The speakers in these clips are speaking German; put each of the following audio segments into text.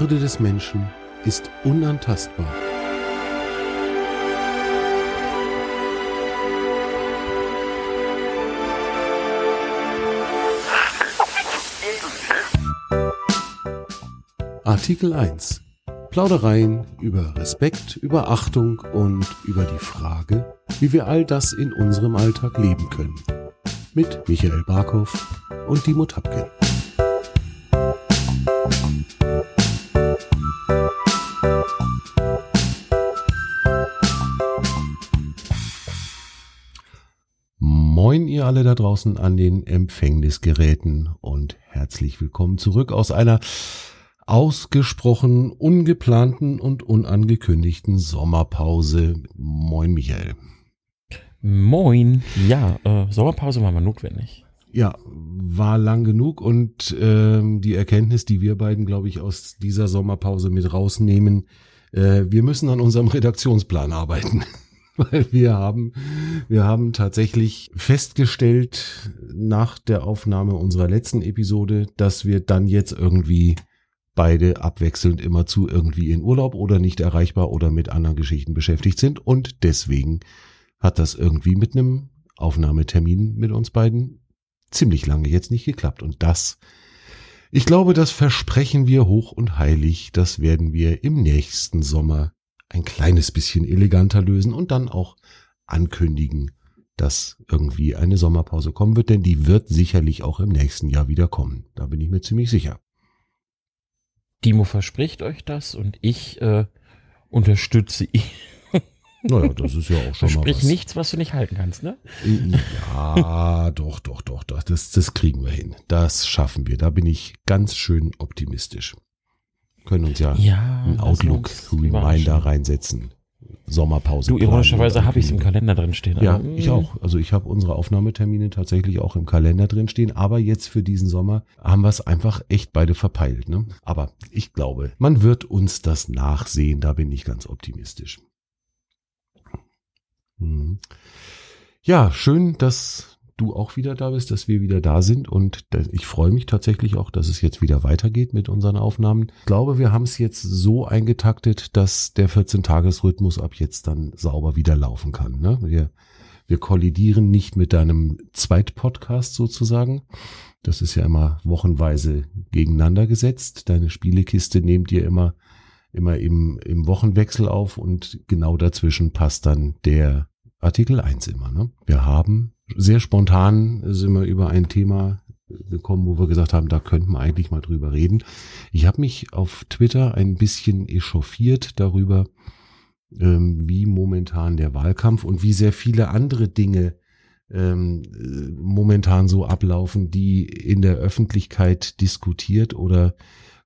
Würde des Menschen ist unantastbar. Artikel 1. Plaudereien über Respekt, über Achtung und über die Frage, wie wir all das in unserem Alltag leben können. Mit Michael Barkow und Dimo Tapkin. Da draußen an den Empfängnisgeräten und herzlich willkommen zurück aus einer ausgesprochen ungeplanten und unangekündigten Sommerpause. Moin Michael. Moin. Ja, äh, Sommerpause war mal notwendig. Ja, war lang genug und ähm, die Erkenntnis, die wir beiden, glaube ich, aus dieser Sommerpause mit rausnehmen, äh, wir müssen an unserem Redaktionsplan arbeiten. Weil wir haben, wir haben tatsächlich festgestellt nach der Aufnahme unserer letzten Episode, dass wir dann jetzt irgendwie beide abwechselnd immer zu irgendwie in Urlaub oder nicht erreichbar oder mit anderen Geschichten beschäftigt sind. Und deswegen hat das irgendwie mit einem Aufnahmetermin mit uns beiden ziemlich lange jetzt nicht geklappt. Und das, ich glaube, das versprechen wir hoch und heilig. Das werden wir im nächsten Sommer ein kleines bisschen eleganter lösen und dann auch ankündigen, dass irgendwie eine Sommerpause kommen wird, denn die wird sicherlich auch im nächsten Jahr wieder kommen. Da bin ich mir ziemlich sicher. Dimo verspricht euch das und ich äh, unterstütze ihn. Naja, das ist ja auch schon Versprich mal was. nichts, was du nicht halten kannst, ne? Ja, doch, doch, doch, doch. Das, das kriegen wir hin. Das schaffen wir. Da bin ich ganz schön optimistisch. Können uns ja, Ja, einen Outlook-Reminder reinsetzen. Sommerpause. Du, ironischerweise habe ich es im Kalender drin stehen. Ja, aber, ich auch. Also ich habe unsere Aufnahmetermine tatsächlich auch im Kalender drin stehen, aber jetzt für diesen Sommer haben wir es einfach echt beide verpeilt. Ne? Aber ich glaube, man wird uns das nachsehen, da bin ich ganz optimistisch. Mhm. Ja, schön, dass du auch wieder da bist, dass wir wieder da sind und ich freue mich tatsächlich auch, dass es jetzt wieder weitergeht mit unseren Aufnahmen. Ich glaube, wir haben es jetzt so eingetaktet, dass der 14-Tages-Rhythmus ab jetzt dann sauber wieder laufen kann. Ne? Wir, wir kollidieren nicht mit deinem Zweitpodcast sozusagen. Das ist ja immer wochenweise gegeneinander gesetzt. Deine Spielekiste nehmt ihr immer, immer im, im Wochenwechsel auf und genau dazwischen passt dann der Artikel 1 immer. Ne? Wir haben sehr spontan sind wir über ein Thema gekommen, wo wir gesagt haben, da könnten wir eigentlich mal drüber reden. Ich habe mich auf Twitter ein bisschen echauffiert darüber, ähm, wie momentan der Wahlkampf und wie sehr viele andere Dinge ähm, äh, momentan so ablaufen, die in der Öffentlichkeit diskutiert oder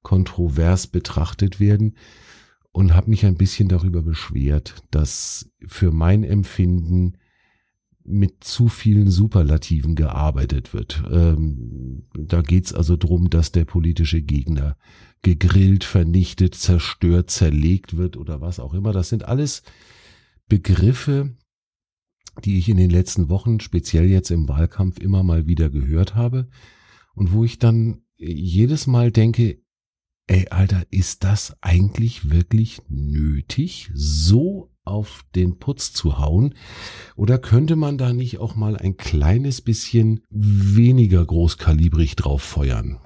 kontrovers betrachtet werden und habe mich ein bisschen darüber beschwert, dass für mein Empfinden mit zu vielen Superlativen gearbeitet wird. Ähm, da geht's also drum, dass der politische Gegner gegrillt, vernichtet, zerstört, zerlegt wird oder was auch immer. Das sind alles Begriffe, die ich in den letzten Wochen, speziell jetzt im Wahlkampf, immer mal wieder gehört habe und wo ich dann jedes Mal denke, ey, Alter, ist das eigentlich wirklich nötig, so auf den Putz zu hauen? Oder könnte man da nicht auch mal ein kleines bisschen weniger großkalibrig drauf feuern?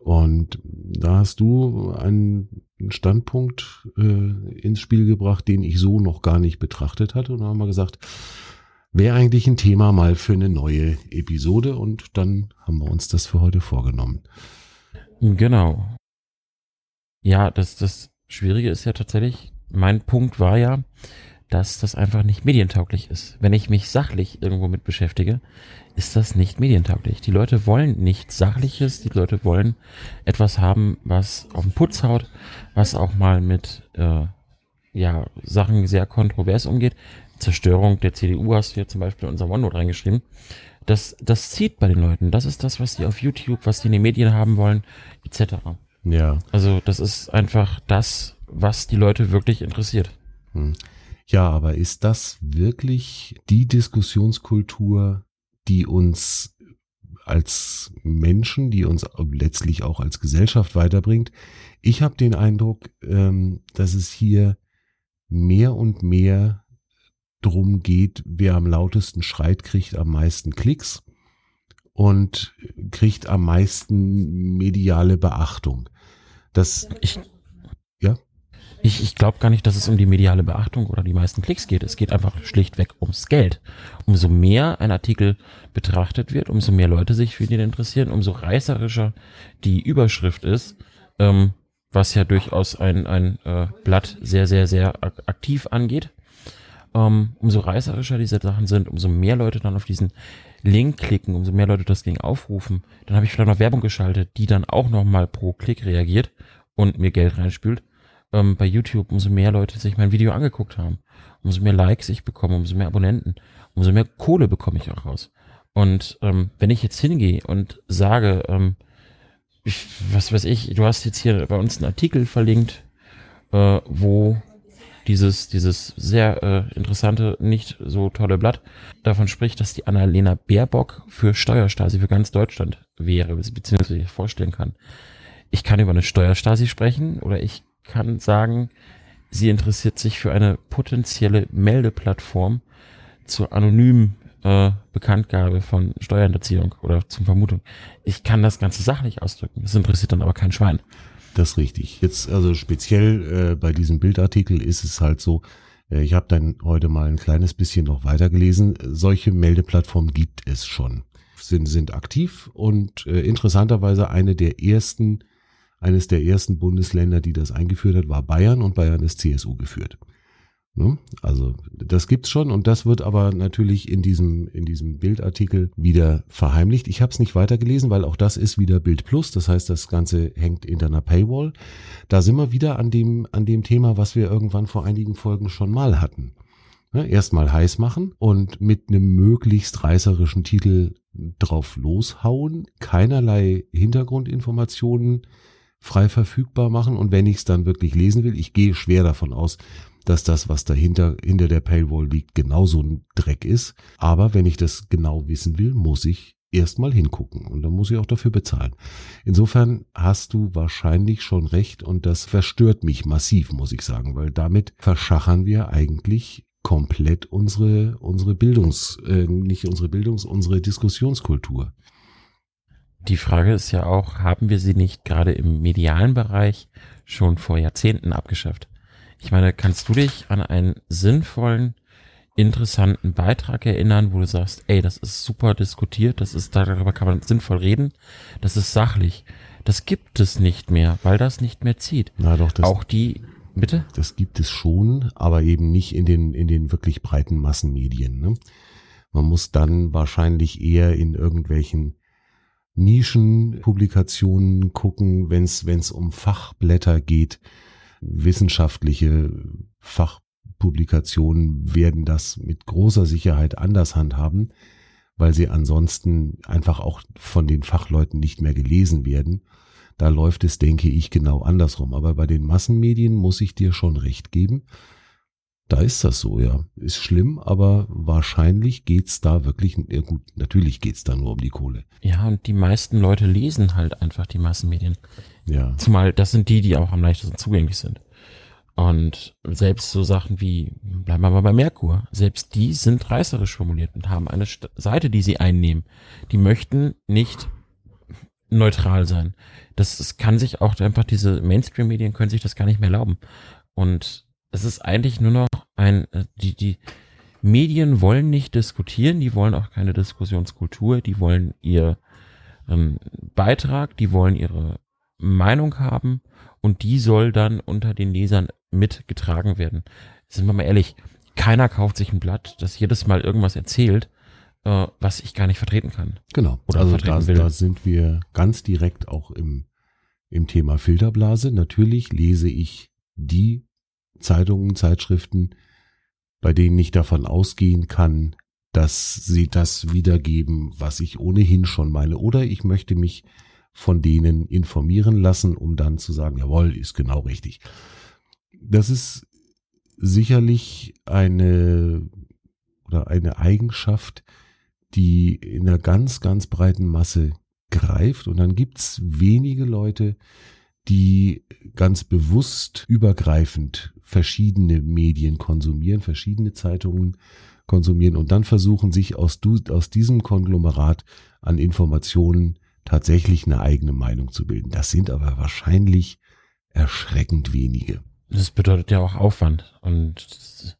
Und da hast du einen Standpunkt äh, ins Spiel gebracht, den ich so noch gar nicht betrachtet hatte. Und da haben wir gesagt, wäre eigentlich ein Thema mal für eine neue Episode. Und dann haben wir uns das für heute vorgenommen. Genau. Ja, das, das Schwierige ist ja tatsächlich, mein Punkt war ja, dass das einfach nicht medientauglich ist. Wenn ich mich sachlich irgendwo mit beschäftige, ist das nicht medientauglich. Die Leute wollen nichts Sachliches, die Leute wollen etwas haben, was auf den Putz haut, was auch mal mit äh, ja, Sachen sehr kontrovers umgeht. Zerstörung der CDU hast du ja zum Beispiel in unser OneNote reingeschrieben. Das, das zieht bei den Leuten. Das ist das, was die auf YouTube, was die in den Medien haben wollen, etc. Ja. Also das ist einfach das, was die Leute wirklich interessiert. Hm. Ja, aber ist das wirklich die Diskussionskultur, die uns als Menschen, die uns letztlich auch als Gesellschaft weiterbringt. Ich habe den Eindruck, ähm, dass es hier mehr und mehr drum geht, wer am lautesten schreit, kriegt am meisten Klicks und kriegt am meisten mediale Beachtung. Das ich, ja. Ich, ich glaube gar nicht, dass es um die mediale Beachtung oder die meisten Klicks geht. Es geht einfach schlichtweg ums Geld. Umso mehr ein Artikel betrachtet wird, umso mehr Leute sich für den interessieren, umso reißerischer die Überschrift ist, ähm, was ja durchaus ein, ein äh, Blatt sehr, sehr, sehr aktiv angeht. Ähm, umso reißerischer diese Sachen sind, umso mehr Leute dann auf diesen Link klicken, umso mehr Leute das Ding aufrufen. Dann habe ich vielleicht noch Werbung geschaltet, die dann auch nochmal pro Klick reagiert und mir Geld reinspült. Ähm, bei YouTube, umso mehr Leute sich mein Video angeguckt haben, umso mehr Likes ich bekomme, umso mehr Abonnenten, umso mehr Kohle bekomme ich auch raus. Und ähm, wenn ich jetzt hingehe und sage, ähm, ich, was weiß ich, du hast jetzt hier bei uns einen Artikel verlinkt, äh, wo dieses, dieses sehr äh, interessante, nicht so tolle Blatt davon spricht, dass die Annalena Baerbock für Steuerstasi für ganz Deutschland wäre, beziehungsweise vorstellen kann. Ich kann über eine Steuerstasi sprechen oder ich kann sagen, sie interessiert sich für eine potenzielle Meldeplattform zur anonymen äh, Bekanntgabe von Steuerhinterziehung oder zum Vermutung. Ich kann das Ganze sachlich ausdrücken. Das interessiert dann aber kein Schwein. Das ist richtig. Jetzt also speziell äh, bei diesem Bildartikel ist es halt so, äh, ich habe dann heute mal ein kleines bisschen noch weitergelesen. Solche Meldeplattformen gibt es schon, sind, sind aktiv und äh, interessanterweise eine der ersten, eines der ersten Bundesländer, die das eingeführt hat, war Bayern und Bayern ist CSU geführt. Ne? Also das gibt's schon und das wird aber natürlich in diesem in diesem Bildartikel wieder verheimlicht. Ich habe es nicht weitergelesen, weil auch das ist wieder Bild Plus. Das heißt, das Ganze hängt in einer Paywall. Da sind wir wieder an dem an dem Thema, was wir irgendwann vor einigen Folgen schon mal hatten. Ne? Erstmal heiß machen und mit einem möglichst reißerischen Titel drauf loshauen, keinerlei Hintergrundinformationen frei verfügbar machen und wenn ich es dann wirklich lesen will, ich gehe schwer davon aus, dass das, was dahinter, hinter der Paywall liegt, genauso ein Dreck ist. Aber wenn ich das genau wissen will, muss ich erstmal hingucken und dann muss ich auch dafür bezahlen. Insofern hast du wahrscheinlich schon recht und das verstört mich massiv, muss ich sagen, weil damit verschachern wir eigentlich komplett unsere unsere Bildungs äh, nicht unsere Bildungs unsere Diskussionskultur. Die Frage ist ja auch, haben wir sie nicht gerade im medialen Bereich schon vor Jahrzehnten abgeschafft? Ich meine, kannst du dich an einen sinnvollen, interessanten Beitrag erinnern, wo du sagst, ey, das ist super diskutiert, das ist, darüber kann man sinnvoll reden, das ist sachlich. Das gibt es nicht mehr, weil das nicht mehr zieht. Na doch, das, auch die, bitte? Das gibt es schon, aber eben nicht in den, in den wirklich breiten Massenmedien. Ne? Man muss dann wahrscheinlich eher in irgendwelchen Nischenpublikationen gucken, wenn es um Fachblätter geht, wissenschaftliche Fachpublikationen werden das mit großer Sicherheit anders handhaben, weil sie ansonsten einfach auch von den Fachleuten nicht mehr gelesen werden. Da läuft es, denke ich, genau andersrum. Aber bei den Massenmedien muss ich dir schon recht geben. Da ist das so, ja. Ist schlimm, aber wahrscheinlich geht's da wirklich, ja gut, natürlich geht's da nur um die Kohle. Ja, und die meisten Leute lesen halt einfach die Massenmedien. Ja. Zumal das sind die, die auch am leichtesten zugänglich sind. Und selbst so Sachen wie, bleiben wir mal bei Merkur, selbst die sind reißerisch formuliert und haben eine Seite, die sie einnehmen. Die möchten nicht neutral sein. Das, das kann sich auch einfach, diese Mainstream-Medien können sich das gar nicht mehr erlauben. Und es ist eigentlich nur noch ein, äh, die, die Medien wollen nicht diskutieren, die wollen auch keine Diskussionskultur, die wollen ihr ähm, Beitrag, die wollen ihre Meinung haben und die soll dann unter den Lesern mitgetragen werden. Sind wir mal ehrlich, keiner kauft sich ein Blatt, das jedes Mal irgendwas erzählt, äh, was ich gar nicht vertreten kann. Genau. Oder also vertreten da, will. da sind wir ganz direkt auch im, im Thema Filterblase. Natürlich lese ich die Zeitungen, Zeitschriften, bei denen ich davon ausgehen kann, dass sie das wiedergeben, was ich ohnehin schon meine. Oder ich möchte mich von denen informieren lassen, um dann zu sagen, jawohl, ist genau richtig. Das ist sicherlich eine oder eine Eigenschaft, die in einer ganz, ganz breiten Masse greift. Und dann gibt's wenige Leute, die ganz bewusst übergreifend verschiedene Medien konsumieren, verschiedene Zeitungen konsumieren und dann versuchen, sich aus, aus diesem Konglomerat an Informationen tatsächlich eine eigene Meinung zu bilden. Das sind aber wahrscheinlich erschreckend wenige. Das bedeutet ja auch Aufwand. Und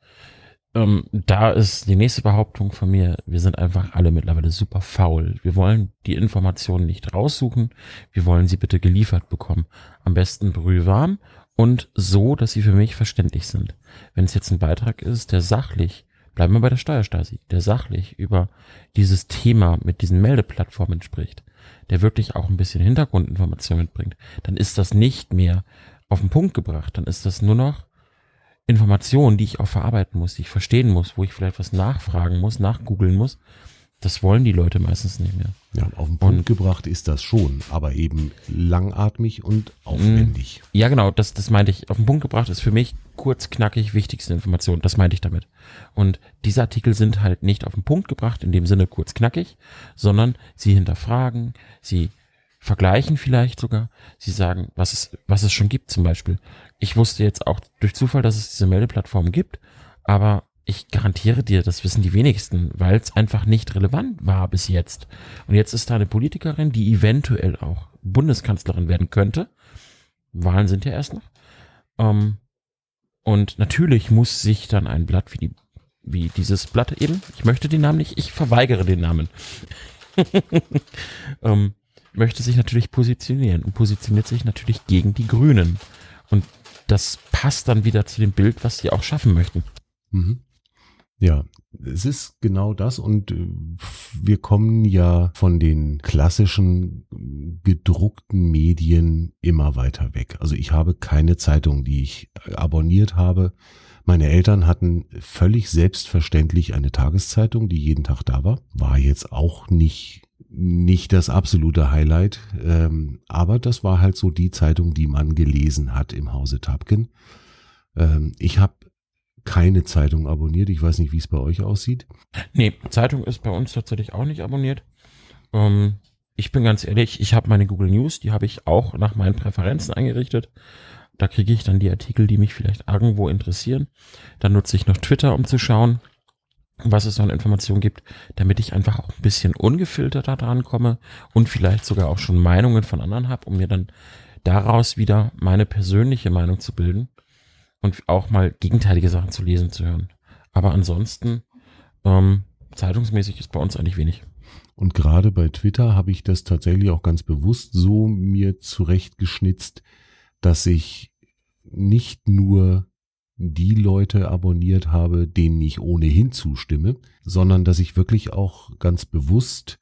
ähm, da ist die nächste Behauptung von mir, wir sind einfach alle mittlerweile super faul. Wir wollen die Informationen nicht raussuchen, wir wollen sie bitte geliefert bekommen. Am besten brühwarm und so, dass sie für mich verständlich sind. Wenn es jetzt ein Beitrag ist, der sachlich, bleiben wir bei der Steuerstasi, der sachlich über dieses Thema mit diesen Meldeplattformen spricht, der wirklich auch ein bisschen Hintergrundinformation mitbringt, dann ist das nicht mehr auf den Punkt gebracht, dann ist das nur noch Informationen, die ich auch verarbeiten muss, die ich verstehen muss, wo ich vielleicht was nachfragen muss, nachgoogeln muss. Das wollen die Leute meistens nicht mehr. Ja, auf den Punkt und, gebracht ist das schon, aber eben langatmig und aufwendig. Ja, genau, das, das meinte ich. Auf den Punkt gebracht ist für mich kurz, knackig, wichtigste Information. Das meinte ich damit. Und diese Artikel sind halt nicht auf den Punkt gebracht, in dem Sinne kurz, knackig, sondern sie hinterfragen, sie vergleichen vielleicht sogar. Sie sagen, was es, was es schon gibt zum Beispiel ich wusste jetzt auch durch Zufall, dass es diese Meldeplattform gibt, aber ich garantiere dir, das wissen die wenigsten, weil es einfach nicht relevant war bis jetzt. Und jetzt ist da eine Politikerin, die eventuell auch Bundeskanzlerin werden könnte. Wahlen sind ja erst noch. Ähm, und natürlich muss sich dann ein Blatt wie die, wie dieses Blatt eben, ich möchte den Namen nicht, ich verweigere den Namen, ähm, möchte sich natürlich positionieren und positioniert sich natürlich gegen die Grünen. Und das passt dann wieder zu dem Bild, was sie auch schaffen möchten. Mhm. Ja, es ist genau das und äh, wir kommen ja von den klassischen gedruckten Medien immer weiter weg. Also ich habe keine Zeitung, die ich abonniert habe. Meine Eltern hatten völlig selbstverständlich eine Tageszeitung, die jeden Tag da war. War jetzt auch nicht nicht das absolute Highlight, ähm, aber das war halt so die Zeitung, die man gelesen hat im Hause Tapken. Ähm, ich habe keine Zeitung abonniert. Ich weiß nicht, wie es bei euch aussieht. Nee, Zeitung ist bei uns tatsächlich auch nicht abonniert. Ähm, ich bin ganz ehrlich, ich habe meine Google News, die habe ich auch nach meinen Präferenzen eingerichtet. Da kriege ich dann die Artikel, die mich vielleicht irgendwo interessieren. Dann nutze ich noch Twitter, um zu schauen, was es an Informationen gibt, damit ich einfach auch ein bisschen ungefilterter dran komme und vielleicht sogar auch schon Meinungen von anderen habe, um mir dann daraus wieder meine persönliche Meinung zu bilden und auch mal gegenteilige Sachen zu lesen zu hören. Aber ansonsten, ähm, zeitungsmäßig ist bei uns eigentlich wenig. Und gerade bei Twitter habe ich das tatsächlich auch ganz bewusst so mir zurechtgeschnitzt, dass ich nicht nur die Leute abonniert habe, denen ich ohnehin zustimme, sondern dass ich wirklich auch ganz bewusst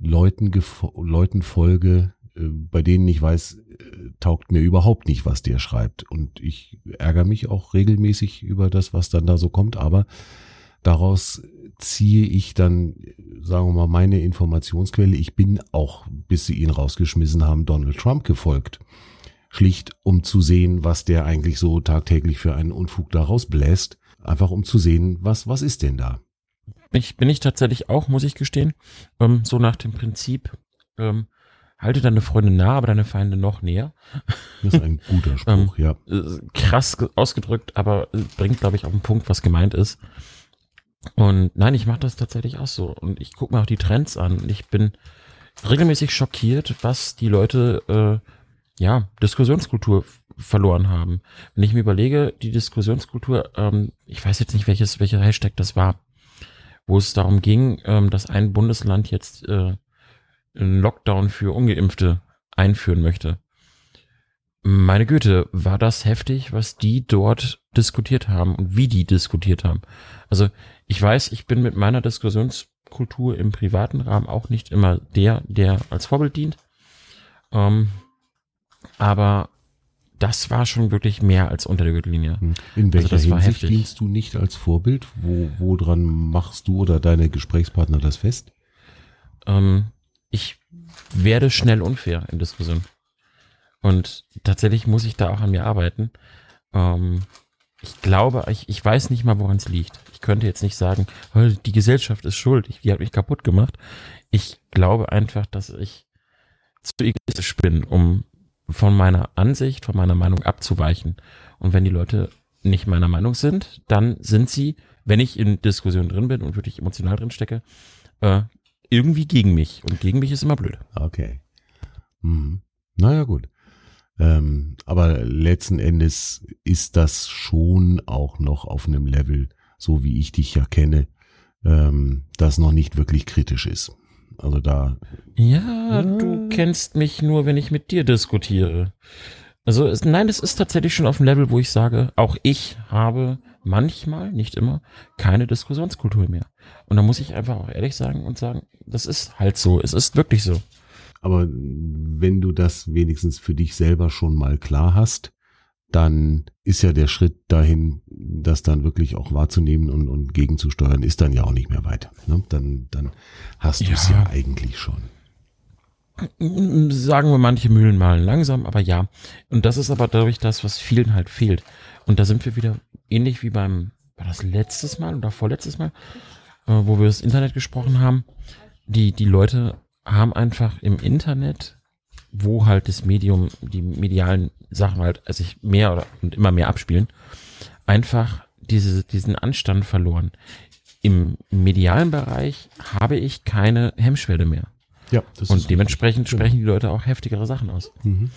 Leuten, Leuten folge, äh, bei denen ich weiß, äh, taugt mir überhaupt nicht, was der schreibt. Und ich ärgere mich auch regelmäßig über das, was dann da so kommt, aber daraus ziehe ich dann, sagen wir mal, meine Informationsquelle. Ich bin auch, bis sie ihn rausgeschmissen haben, Donald Trump gefolgt schlicht um zu sehen, was der eigentlich so tagtäglich für einen Unfug da rausbläst. Einfach um zu sehen, was, was ist denn da? Ich bin ich tatsächlich auch, muss ich gestehen, ähm, so nach dem Prinzip, ähm, halte deine Freunde nah, aber deine Feinde noch näher. Das ist ein guter Spruch, ähm, ja. Äh, krass ausgedrückt, aber bringt, glaube ich, auf den Punkt, was gemeint ist. Und nein, ich mache das tatsächlich auch so. Und ich gucke mir auch die Trends an. Und ich bin regelmäßig schockiert, was die Leute äh, ja, Diskussionskultur verloren haben. Wenn ich mir überlege, die Diskussionskultur, ähm, ich weiß jetzt nicht, welches, welcher Hashtag das war, wo es darum ging, ähm, dass ein Bundesland jetzt äh, einen Lockdown für Ungeimpfte einführen möchte. Meine Güte, war das heftig, was die dort diskutiert haben und wie die diskutiert haben. Also ich weiß, ich bin mit meiner Diskussionskultur im privaten Rahmen auch nicht immer der, der als Vorbild dient. Ähm, aber das war schon wirklich mehr als unter der Gürtellinie. Hm. In welcher also Hinsicht dienst du nicht als Vorbild? Wo, wo dran machst du oder deine Gesprächspartner das fest? Ähm, ich werde schnell unfair in Diskussionen. Und tatsächlich muss ich da auch an mir arbeiten. Ähm, ich glaube, ich, ich weiß nicht mal, woran es liegt. Ich könnte jetzt nicht sagen, die Gesellschaft ist schuld, ich, die hat mich kaputt gemacht. Ich glaube einfach, dass ich zu egoistisch bin, um von meiner Ansicht, von meiner Meinung abzuweichen. Und wenn die Leute nicht meiner Meinung sind, dann sind sie, wenn ich in Diskussionen drin bin und wirklich emotional drin stecke, äh, irgendwie gegen mich. Und gegen mich ist immer blöd. Okay. Mhm. Naja, gut. Ähm, aber letzten Endes ist das schon auch noch auf einem Level, so wie ich dich ja kenne, ähm, das noch nicht wirklich kritisch ist. Also da. Ja, du kennst mich nur, wenn ich mit dir diskutiere. Also es, nein, es ist tatsächlich schon auf einem Level, wo ich sage, auch ich habe manchmal, nicht immer, keine Diskussionskultur mehr. Und da muss ich einfach auch ehrlich sagen und sagen, das ist halt so. Es ist wirklich so. Aber wenn du das wenigstens für dich selber schon mal klar hast, dann ist ja der Schritt dahin, das dann wirklich auch wahrzunehmen und, und gegenzusteuern, ist dann ja auch nicht mehr weit. Ne? Dann, dann hast du es ja. ja eigentlich schon. Sagen wir manche Mühlen malen langsam, aber ja. Und das ist aber dadurch das, was vielen halt fehlt. Und da sind wir wieder ähnlich wie beim, war das letztes Mal oder vorletztes Mal, äh, wo wir das Internet gesprochen haben. Die, die Leute haben einfach im Internet, wo halt das Medium, die medialen Sachen halt sich mehr oder und immer mehr abspielen, einfach diese, diesen Anstand verloren. Im medialen Bereich habe ich keine Hemmschwelle mehr. Ja, das und ist dementsprechend richtig. sprechen die Leute auch heftigere Sachen aus. Mhm.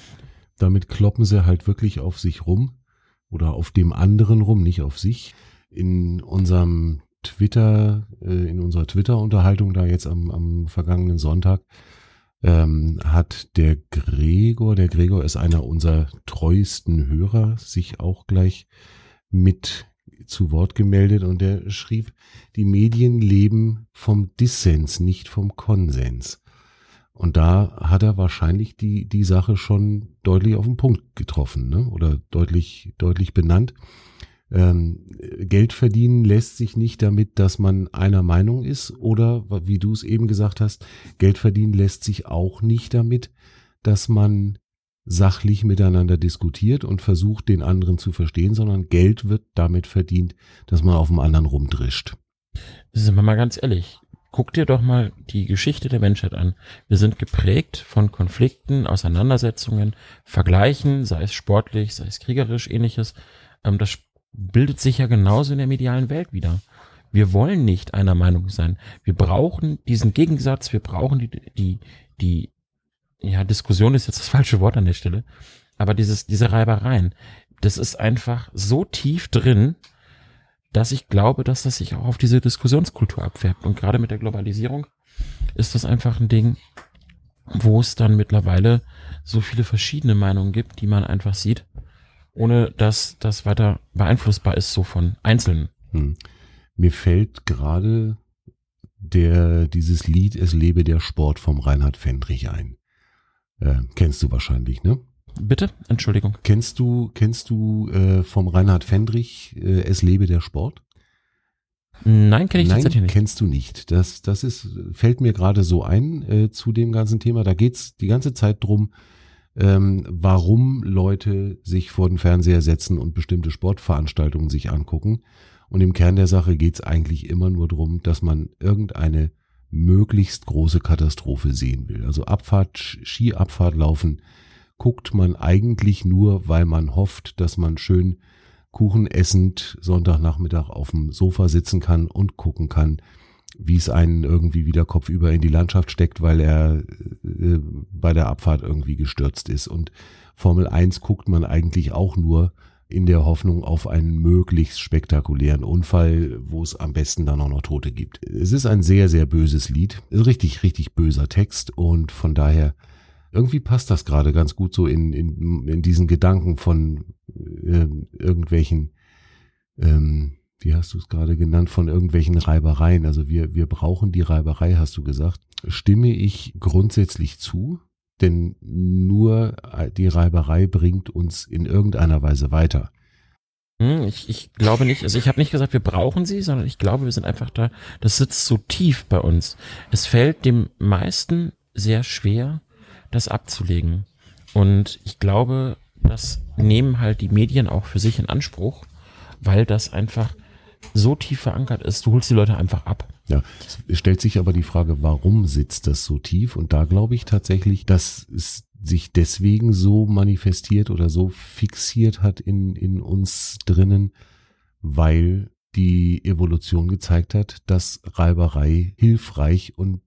Damit kloppen sie halt wirklich auf sich rum oder auf dem anderen rum, nicht auf sich. In unserem Twitter, äh, in unserer Twitter-Unterhaltung da jetzt am, am vergangenen Sonntag, ähm, hat der Gregor, der Gregor ist einer unserer treuesten Hörer, sich auch gleich mit zu Wort gemeldet und der schrieb, die Medien leben vom Dissens, nicht vom Konsens. Und da hat er wahrscheinlich die, die Sache schon deutlich auf den Punkt getroffen, ne? oder deutlich, deutlich benannt. Ähm, Geld verdienen lässt sich nicht damit, dass man einer Meinung ist oder, wie du es eben gesagt hast, Geld verdienen lässt sich auch nicht damit, dass man sachlich miteinander diskutiert und versucht, den anderen zu verstehen, sondern Geld wird damit verdient, dass man auf dem anderen rumdrischt. Sind wir mal ganz ehrlich. Guck dir doch mal die Geschichte der Menschheit an. Wir sind geprägt von Konflikten, Auseinandersetzungen, Vergleichen, sei es sportlich, sei es kriegerisch, ähnliches. Ähm, das bildet sich ja genauso in der medialen Welt wieder. Wir wollen nicht einer Meinung sein. Wir brauchen diesen Gegensatz, wir brauchen die, die, die, ja, Diskussion ist jetzt das falsche Wort an der Stelle, aber dieses, diese Reibereien, das ist einfach so tief drin, dass ich glaube, dass das sich auch auf diese Diskussionskultur abfärbt. Und gerade mit der Globalisierung ist das einfach ein Ding, wo es dann mittlerweile so viele verschiedene Meinungen gibt, die man einfach sieht ohne dass das weiter beeinflussbar ist, so von Einzelnen. Hm. Mir fällt gerade der, dieses Lied Es lebe der Sport vom Reinhard Fendrich ein. Äh, kennst du wahrscheinlich, ne? Bitte? Entschuldigung. Kennst du, kennst du äh, vom Reinhard Fendrich äh, Es lebe der Sport? Nein, kenne ich Nein, tatsächlich nicht. kennst du nicht. Das, das ist, fällt mir gerade so ein äh, zu dem ganzen Thema. Da geht's die ganze Zeit drum, ähm, warum Leute sich vor den Fernseher setzen und bestimmte Sportveranstaltungen sich angucken. Und im Kern der Sache geht es eigentlich immer nur darum, dass man irgendeine möglichst große Katastrophe sehen will. Also Abfahrt, Skiabfahrt laufen guckt man eigentlich nur, weil man hofft, dass man schön Kuchen essend Sonntagnachmittag auf dem Sofa sitzen kann und gucken kann, wie es einen irgendwie wieder kopfüber in die Landschaft steckt, weil er äh, bei der Abfahrt irgendwie gestürzt ist. Und Formel 1 guckt man eigentlich auch nur in der Hoffnung auf einen möglichst spektakulären Unfall, wo es am besten dann auch noch Tote gibt. Es ist ein sehr, sehr böses Lied. Richtig, richtig böser Text und von daher irgendwie passt das gerade ganz gut so in, in, in diesen Gedanken von äh, irgendwelchen ähm, wie hast du es gerade genannt, von irgendwelchen Reibereien. Also wir, wir brauchen die Reiberei, hast du gesagt. Stimme ich grundsätzlich zu, denn nur die Reiberei bringt uns in irgendeiner Weise weiter. Hm, ich, ich glaube nicht, also ich habe nicht gesagt, wir brauchen sie, sondern ich glaube, wir sind einfach da, das sitzt so tief bei uns. Es fällt dem meisten sehr schwer, das abzulegen. Und ich glaube, das nehmen halt die Medien auch für sich in Anspruch weil das einfach so tief verankert ist, du holst die Leute einfach ab. Ja, es stellt sich aber die Frage, warum sitzt das so tief? Und da glaube ich tatsächlich, dass es sich deswegen so manifestiert oder so fixiert hat in, in uns drinnen, weil die Evolution gezeigt hat, dass Reiberei hilfreich und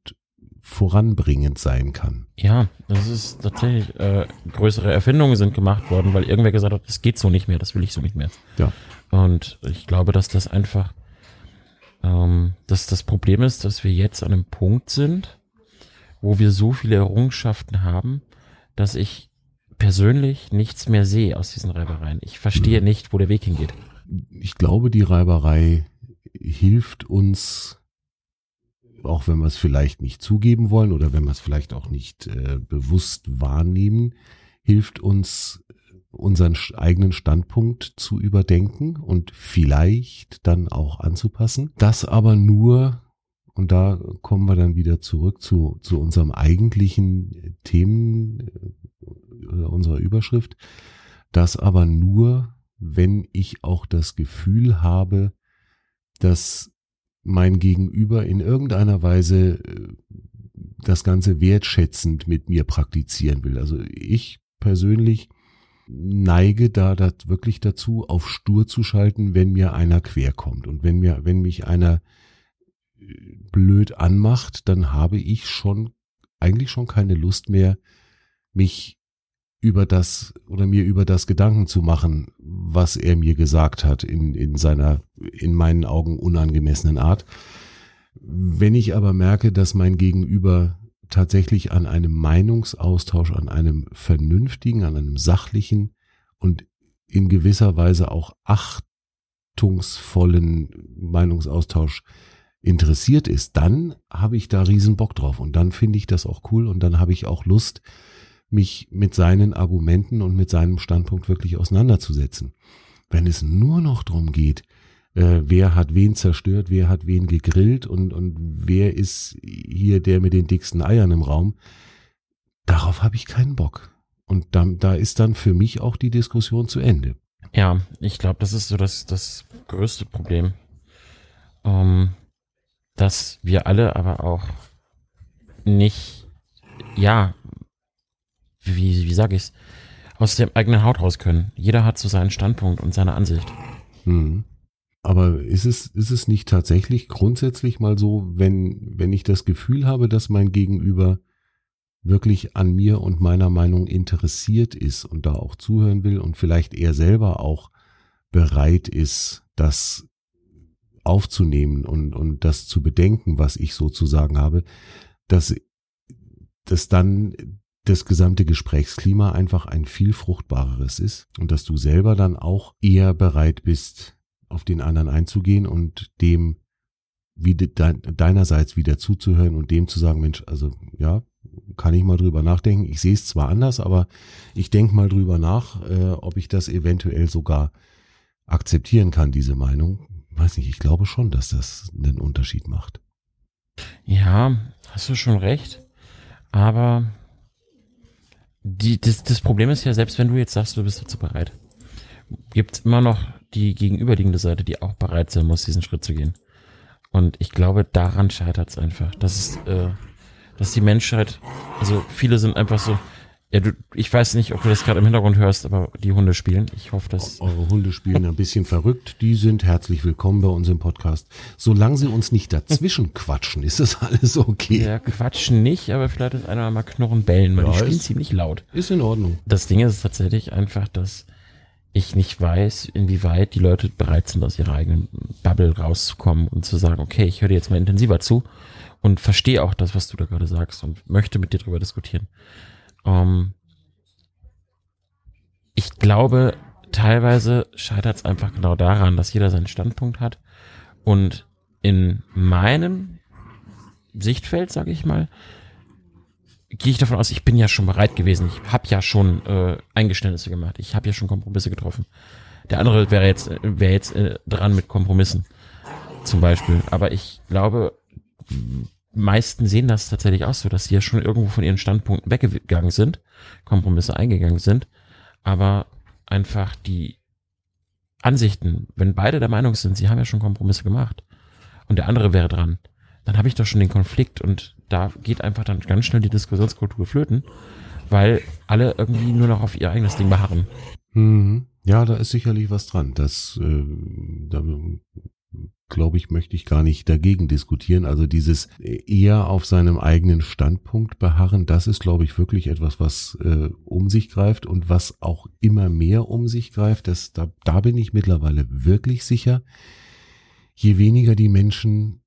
voranbringend sein kann. Ja, das ist tatsächlich, äh, größere Erfindungen sind gemacht worden, weil irgendwer gesagt hat, das geht so nicht mehr, das will ich so nicht mehr. Ja. Und ich glaube, dass das einfach, ähm, dass das Problem ist, dass wir jetzt an einem Punkt sind, wo wir so viele Errungenschaften haben, dass ich persönlich nichts mehr sehe aus diesen Reibereien. Ich verstehe Mhm. nicht, wo der Weg hingeht. Ich glaube, die Reiberei hilft uns, auch wenn wir es vielleicht nicht zugeben wollen oder wenn wir es vielleicht auch nicht äh, bewusst wahrnehmen, hilft uns, unseren eigenen Standpunkt zu überdenken und vielleicht dann auch anzupassen. Das aber nur, und da kommen wir dann wieder zurück zu, zu unserem eigentlichen Themen äh, unserer Überschrift, das aber nur, wenn ich auch das Gefühl habe, dass mein Gegenüber in irgendeiner Weise äh, das Ganze wertschätzend mit mir praktizieren will. Also ich persönlich neige da dat wirklich dazu, auf stur zu schalten, wenn mir einer quer kommt. Und wenn mir, wenn mich einer äh, blöd anmacht, dann habe ich schon eigentlich schon keine Lust mehr, mich über das oder mir über das Gedanken zu machen, was er mir gesagt hat in, in seiner, in meinen Augen unangemessenen Art. Wenn ich aber merke, dass mein Gegenüber tatsächlich an einem Meinungsaustausch, an einem vernünftigen, an einem sachlichen und in gewisser Weise auch achtungsvollen Meinungsaustausch interessiert ist, dann habe ich da riesen Bock drauf und dann finde ich das auch cool und dann habe ich auch Lust, mich mit seinen Argumenten und mit seinem Standpunkt wirklich auseinanderzusetzen. Wenn es nur noch darum geht, äh, wer hat wen zerstört, wer hat wen gegrillt und, und wer ist hier der mit den dicksten Eiern im Raum, darauf habe ich keinen Bock. Und da, da ist dann für mich auch die Diskussion zu Ende. Ja, ich glaube, das ist so das, das größte Problem. Ähm, dass wir alle aber auch nicht, ja, wie, wie sage ich's, aus der eigenen Haut raus können. Jeder hat so seinen Standpunkt und seine Ansicht. Hm. Aber ist es, ist es nicht tatsächlich grundsätzlich mal so, wenn, wenn ich das Gefühl habe, dass mein Gegenüber wirklich an mir und meiner Meinung interessiert ist und da auch zuhören will und vielleicht er selber auch bereit ist, das aufzunehmen und, und das zu bedenken, was ich sozusagen habe, dass, dass dann das gesamte Gesprächsklima einfach ein viel fruchtbareres ist und dass du selber dann auch eher bereit bist, auf den anderen einzugehen und dem wie de, deinerseits wieder zuzuhören und dem zu sagen, Mensch, also ja, kann ich mal drüber nachdenken. Ich sehe es zwar anders, aber ich denke mal drüber nach, äh, ob ich das eventuell sogar akzeptieren kann, diese Meinung. Weiß nicht, ich glaube schon, dass das einen Unterschied macht. Ja, hast du schon recht. Aber die, das, das Problem ist ja, selbst wenn du jetzt sagst, du bist dazu bereit, gibt es immer noch die gegenüberliegende Seite, die auch bereit sein muss, diesen Schritt zu gehen. Und ich glaube, daran scheitert es einfach. Das ist, äh, dass die Menschheit, also viele sind einfach so, ja, du, ich weiß nicht, ob du das gerade im Hintergrund hörst, aber die Hunde spielen. Ich hoffe, dass. Eure Hunde spielen ein bisschen verrückt. Die sind herzlich willkommen bei uns im Podcast. Solange sie uns nicht dazwischen quatschen, ist das alles okay. Ja, quatschen nicht, aber vielleicht ist einer mal Knurren bellen, weil Ja, die spielen ziemlich laut. Ist in Ordnung. Das Ding ist tatsächlich einfach, dass ich nicht weiß, inwieweit die Leute bereit sind, aus ihrer eigenen Bubble rauszukommen und zu sagen, okay, ich höre dir jetzt mal intensiver zu und verstehe auch das, was du da gerade sagst und möchte mit dir drüber diskutieren. Ähm, ich glaube, teilweise scheitert es einfach genau daran, dass jeder seinen Standpunkt hat und in meinem Sichtfeld, sage ich mal, gehe ich davon aus, ich bin ja schon bereit gewesen. Ich habe ja schon äh, Eingeständnisse gemacht. Ich habe ja schon Kompromisse getroffen. Der andere wäre jetzt wäre jetzt äh, dran mit Kompromissen zum Beispiel. Aber ich glaube, meisten sehen das tatsächlich auch so, dass sie ja schon irgendwo von ihren Standpunkten weggegangen sind, Kompromisse eingegangen sind, aber einfach die Ansichten, wenn beide der Meinung sind, sie haben ja schon Kompromisse gemacht und der andere wäre dran, dann habe ich doch schon den Konflikt und da geht einfach dann ganz schnell die Diskussionskultur flöten, weil alle irgendwie nur noch auf ihr eigenes Ding beharren. Mhm. Ja, da ist sicherlich was dran. Das, äh, da glaube ich, möchte ich gar nicht dagegen diskutieren. Also dieses eher auf seinem eigenen Standpunkt beharren, das ist, glaube ich, wirklich etwas, was äh, um sich greift und was auch immer mehr um sich greift. Das, da, da bin ich mittlerweile wirklich sicher. Je weniger die Menschen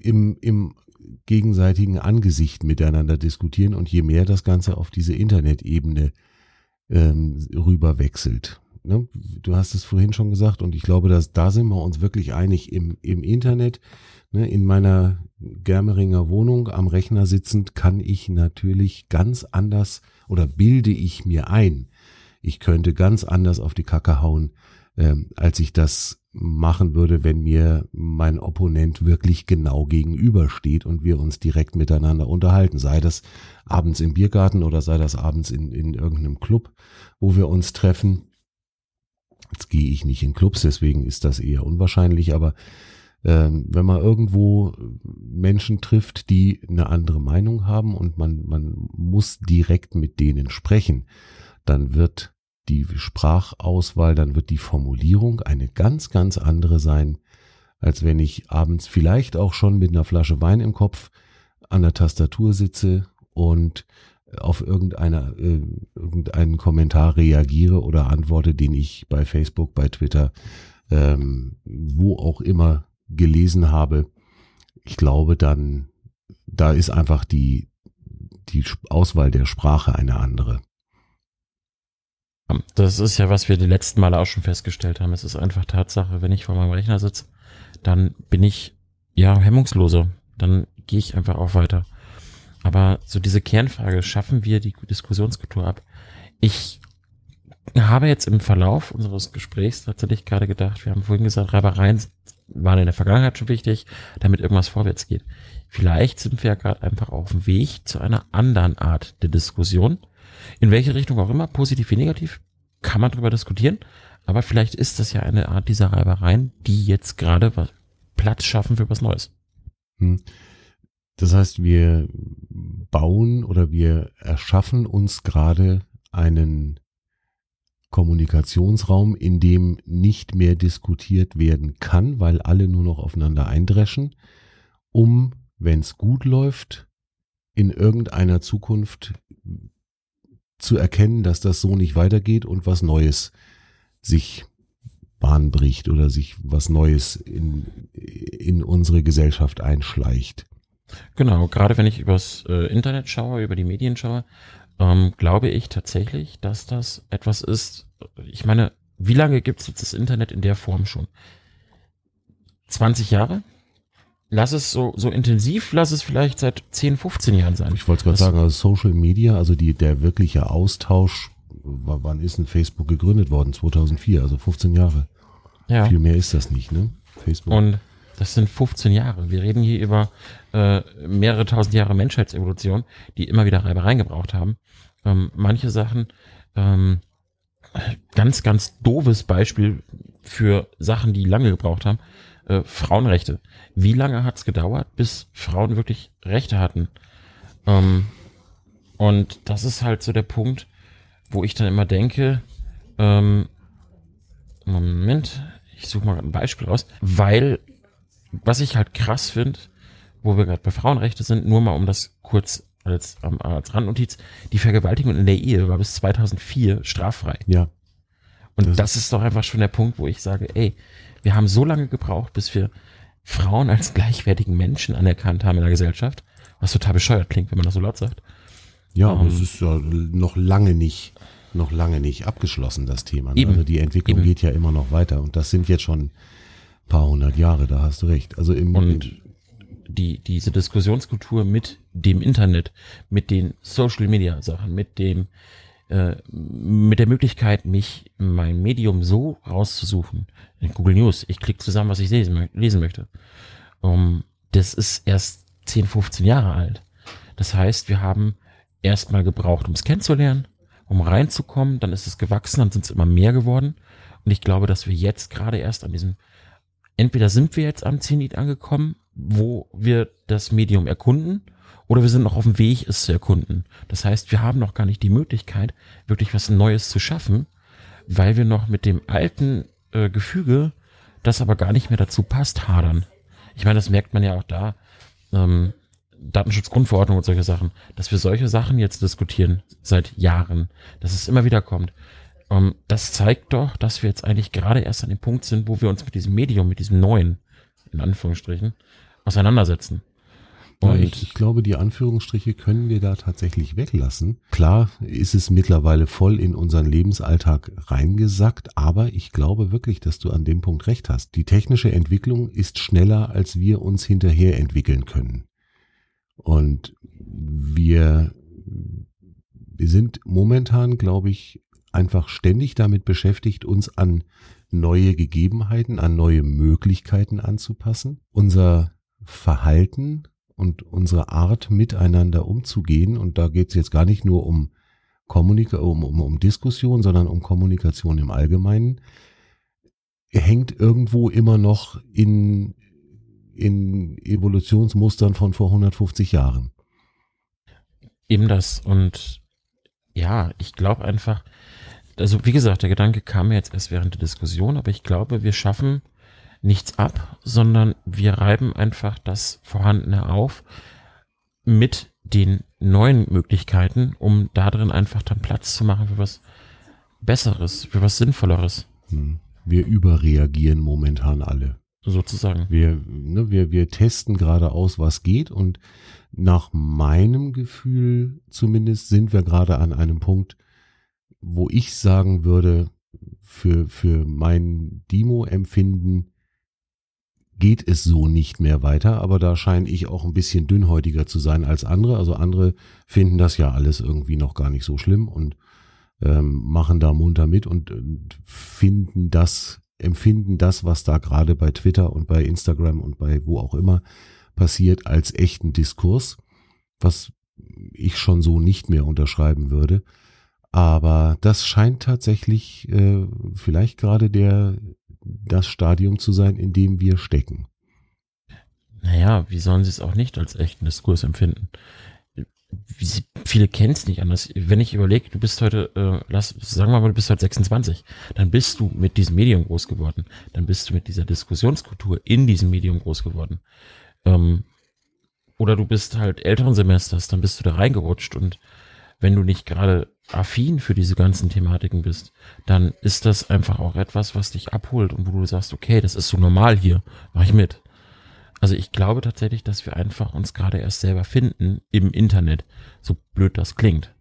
im, im gegenseitigen Angesicht miteinander diskutieren und je mehr das Ganze auf diese Internetebene ähm, rüber wechselt ne, du hast es vorhin schon gesagt und ich glaube, dass da sind wir uns wirklich einig im, im Internet. Ne, in meiner Germeringer Wohnung am Rechner sitzend kann ich natürlich ganz anders oder bilde ich mir ein, ich könnte ganz anders auf die Kacke hauen, ähm, als ich das machen würde, wenn mir mein Opponent wirklich genau gegenübersteht und wir uns direkt miteinander unterhalten. Sei das abends im Biergarten oder sei das abends in, in irgendeinem Club, wo wir uns treffen. Jetzt gehe ich nicht in Clubs, deswegen ist das eher unwahrscheinlich, aber ähm, wenn man irgendwo Menschen trifft, die eine andere Meinung haben und man, man muss direkt mit denen sprechen, dann wird die Sprachauswahl, dann wird die Formulierung eine ganz, ganz andere sein, als wenn ich abends vielleicht auch schon mit einer Flasche Wein im Kopf an der Tastatur sitze und auf irgendeiner, äh, irgendeinen Kommentar reagiere oder antworte, den ich bei Facebook, bei Twitter, ähm, wo auch immer gelesen habe. Ich glaube dann, da ist einfach die, die Auswahl der Sprache eine andere. Das ist ja, was wir die letzten Male auch schon festgestellt haben. Es ist einfach Tatsache, wenn ich vor meinem Rechner sitze, dann bin ich ja hemmungsloser. Dann gehe ich einfach auch weiter. Aber so diese Kernfrage, schaffen wir die Diskussionskultur ab? Ich habe jetzt im Verlauf unseres Gesprächs tatsächlich gerade gedacht, wir haben vorhin gesagt, Reibereien waren in der Vergangenheit schon wichtig, damit irgendwas vorwärts geht. Vielleicht sind wir ja gerade einfach auf dem Weg zu einer anderen Art der Diskussion. In welche Richtung auch immer, positiv wie negativ, kann man darüber diskutieren. Aber vielleicht ist das ja eine Art dieser Reibereien, die jetzt gerade Platz schaffen für was Neues. Hm. Das heißt, wir bauen oder wir erschaffen uns gerade einen Kommunikationsraum, in dem nicht mehr diskutiert werden kann, weil alle nur noch aufeinander eindreschen, um, wenn es gut läuft, in irgendeiner Zukunft zu erkennen, dass das so nicht weitergeht und was Neues sich Bahn bricht oder sich was Neues in, in unsere Gesellschaft einschleicht. Genau, gerade wenn ich übers äh, Internet schaue, über die Medien schaue, ähm, glaube ich tatsächlich, dass das etwas ist. Ich meine, wie lange gibt es jetzt das Internet in der Form schon? 20 Jahre? Lass es so, so intensiv, lass es vielleicht seit 10, 15 Jahren sein. Ich wollte gerade sagen, also Social Media, also die, der wirkliche Austausch, wann ist denn Facebook gegründet worden? 2004, also 15 Jahre. Ja. Viel mehr ist das nicht, ne? Facebook. Und das sind 15 Jahre. Wir reden hier über äh, mehrere tausend Jahre Menschheitsevolution, die immer wieder Reibereien gebraucht haben. Ähm, manche Sachen, ähm, ganz, ganz doofes Beispiel für Sachen, die lange gebraucht haben. Äh, Frauenrechte. Wie lange hat es gedauert, bis Frauen wirklich Rechte hatten? Ähm, und das ist halt so der Punkt, wo ich dann immer denke, ähm, Moment, ich suche mal ein Beispiel raus, weil was ich halt krass finde, wo wir gerade bei Frauenrechte sind, nur mal um das kurz als, ähm, als Randnotiz, die Vergewaltigung in der Ehe war bis 2004 straffrei. Ja. Und das, das ist doch einfach schon der Punkt, wo ich sage, ey, wir haben so lange gebraucht, bis wir Frauen als gleichwertigen Menschen anerkannt haben in der Gesellschaft, was total bescheuert klingt, wenn man das so laut sagt. Ja, aber um, es ist ja noch lange nicht, noch lange nicht abgeschlossen, das Thema. Ne? Eben, also die Entwicklung eben. geht ja immer noch weiter und das sind jetzt schon paar hundert Jahre, da hast du recht. Also im, und die, diese Diskussionskultur mit dem Internet, mit den Social Media Sachen, mit dem, äh, mit der Möglichkeit, mich mein Medium so rauszusuchen, in Google News, ich klicke zusammen, was ich lesen, lesen möchte. Um, das ist erst 10, 15 Jahre alt. Das heißt, wir haben erstmal gebraucht, um es kennenzulernen, um reinzukommen, dann ist es gewachsen, dann sind es immer mehr geworden Und ich glaube, dass wir jetzt gerade erst an diesem, entweder sind wir jetzt am Zenit angekommen, wo wir das Medium erkunden, oder wir sind noch auf dem Weg, es zu erkunden. Das heißt, wir haben noch gar nicht die Möglichkeit, wirklich was Neues zu schaffen, weil wir noch mit dem alten äh, Gefüge, das aber gar nicht mehr dazu passt, hadern. Ich meine, das merkt man ja auch da, ähm, Datenschutzgrundverordnung und solche Sachen, dass wir solche Sachen jetzt diskutieren seit Jahren, dass es immer wieder kommt. Ähm, das zeigt doch, dass wir jetzt eigentlich gerade erst an dem Punkt sind, wo wir uns mit diesem Medium, mit diesem neuen, in Anführungsstrichen, auseinandersetzen. Und ja, ich, ich, glaube, die Anführungsstriche können wir da tatsächlich weglassen. Klar ist es mittlerweile voll in unseren Lebensalltag reingesackt, aber ich glaube wirklich, dass du an dem Punkt recht hast. Die technische Entwicklung ist schneller, als wir uns hinterher entwickeln können. Und wir, wir sind momentan, glaube ich, einfach ständig damit beschäftigt, uns an neue Gegebenheiten, an neue Möglichkeiten anzupassen. Unser Verhalten und unsere Art, miteinander umzugehen, und da geht es jetzt gar nicht nur um Kommunika um, um, um Diskussion, sondern um Kommunikation im Allgemeinen, hängt irgendwo immer noch in, in Evolutionsmustern von vor 150 Jahren. Eben das. Und ja, ich glaube einfach, also wie gesagt, der Gedanke kam mir jetzt erst während der Diskussion, aber ich glaube, wir schaffen nichts ab, sondern wir reiben einfach das Vorhandene auf mit den neuen Möglichkeiten, um da drin einfach dann Platz zu machen für was Besseres, für was Sinnvolleres. Hm. Wir überreagieren momentan alle. Sozusagen. Wir, ne, wir, wir testen gerade aus, was geht und nach meinem Gefühl zumindest sind wir gerade an einem Punkt, wo ich sagen würde, für, für mein Demo-Empfinden geht es so nicht mehr weiter, aber da scheine ich auch ein bisschen dünnhäutiger zu sein als andere. Also andere finden das ja alles irgendwie noch gar nicht so schlimm und ähm, machen da munter mit und, und finden das, empfinden das, was da gerade bei Twitter und bei Instagram und bei wo auch immer passiert, als echten Diskurs, was ich schon so nicht mehr unterschreiben würde. Aber das scheint tatsächlich äh, vielleicht gerade der das Stadium zu sein, in dem wir stecken. Naja, wie sollen sie es auch nicht als echten Diskurs empfinden? Wie, viele kennen es nicht anders. Wenn ich überlege, du bist heute, äh, lass, sagen wir mal, du bist heute 26, dann bist du mit diesem Medium groß geworden. Dann bist du mit dieser Diskussionskultur in diesem Medium groß geworden. Ähm, oder du bist halt älteren Semesters, dann bist du da reingerutscht und wenn du nicht gerade affin für diese ganzen Thematiken bist, dann ist das einfach auch etwas, was dich abholt und wo du sagst, okay, das ist so normal hier, mach ich mit. Also ich glaube tatsächlich, dass wir einfach uns gerade erst selber finden im Internet, so blöd das klingt.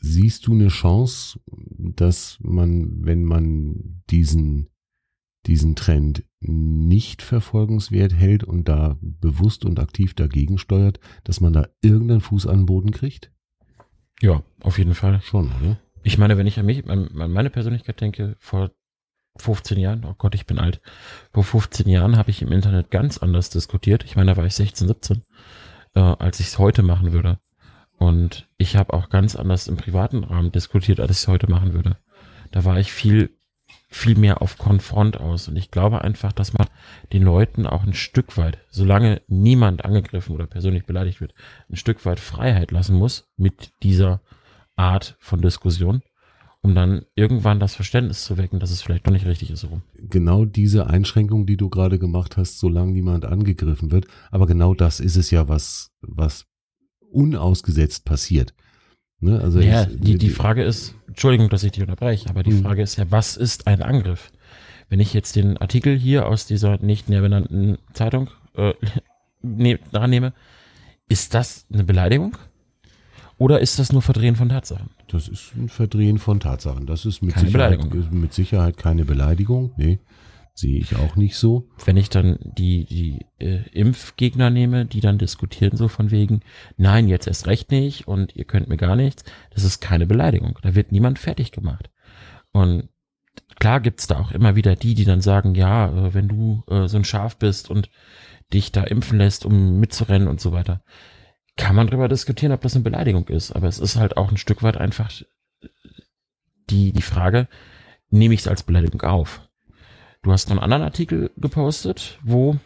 Siehst du eine Chance, dass man, wenn man diesen, diesen Trend nicht verfolgenswert hält und da bewusst und aktiv dagegen steuert, dass man da irgendeinen Fuß an den Boden kriegt? Ja, auf jeden Fall. Schon, oder? Ich meine, wenn ich an mich, an meine Persönlichkeit denke, vor 15 Jahren, oh Gott, ich bin alt, vor 15 Jahren habe ich im Internet ganz anders diskutiert. Ich meine, da war ich 16, 17, äh, als ich es heute machen würde. Und ich habe auch ganz anders im privaten Rahmen diskutiert, als ich es heute machen würde. Da war ich viel viel mehr auf Konfront aus. Und ich glaube einfach, dass man den Leuten auch ein Stück weit, solange niemand angegriffen oder persönlich beleidigt wird, ein Stück weit Freiheit lassen muss mit dieser Art von Diskussion, um dann irgendwann das Verständnis zu wecken, dass es vielleicht doch nicht richtig ist. So. Genau diese Einschränkung, die du gerade gemacht hast, solange niemand angegriffen wird. Aber genau das ist es ja, was, was unausgesetzt passiert. Ne? Also ja, ich, die, die Frage ist, Entschuldigung, dass ich dich unterbreche, aber die mhm. Frage ist ja, was ist ein Angriff? Wenn ich jetzt den Artikel hier aus dieser nicht näher benannten Zeitung äh, ne, daran nehme, ist das eine Beleidigung? Oder ist das nur Verdrehen von Tatsachen? Das ist ein Verdrehen von Tatsachen. Das ist mit, keine Sicherheit, mit Sicherheit keine Beleidigung. Nee. Sehe ich auch nicht so. Wenn ich dann die, die äh, Impfgegner nehme, die dann diskutieren so von wegen, nein, jetzt erst recht nicht und ihr könnt mir gar nichts, das ist keine Beleidigung. Da wird niemand fertig gemacht. Und klar gibt's da auch immer wieder die, die dann sagen, ja, äh, wenn du äh, so ein Schaf bist und dich da impfen lässt, um mitzurennen und so weiter, kann man drüber diskutieren, ob das eine Beleidigung ist. Aber es ist halt auch ein Stück weit einfach die, die Frage, nehme ich es als Beleidigung auf. Du hast noch einen anderen Artikel gepostet, wo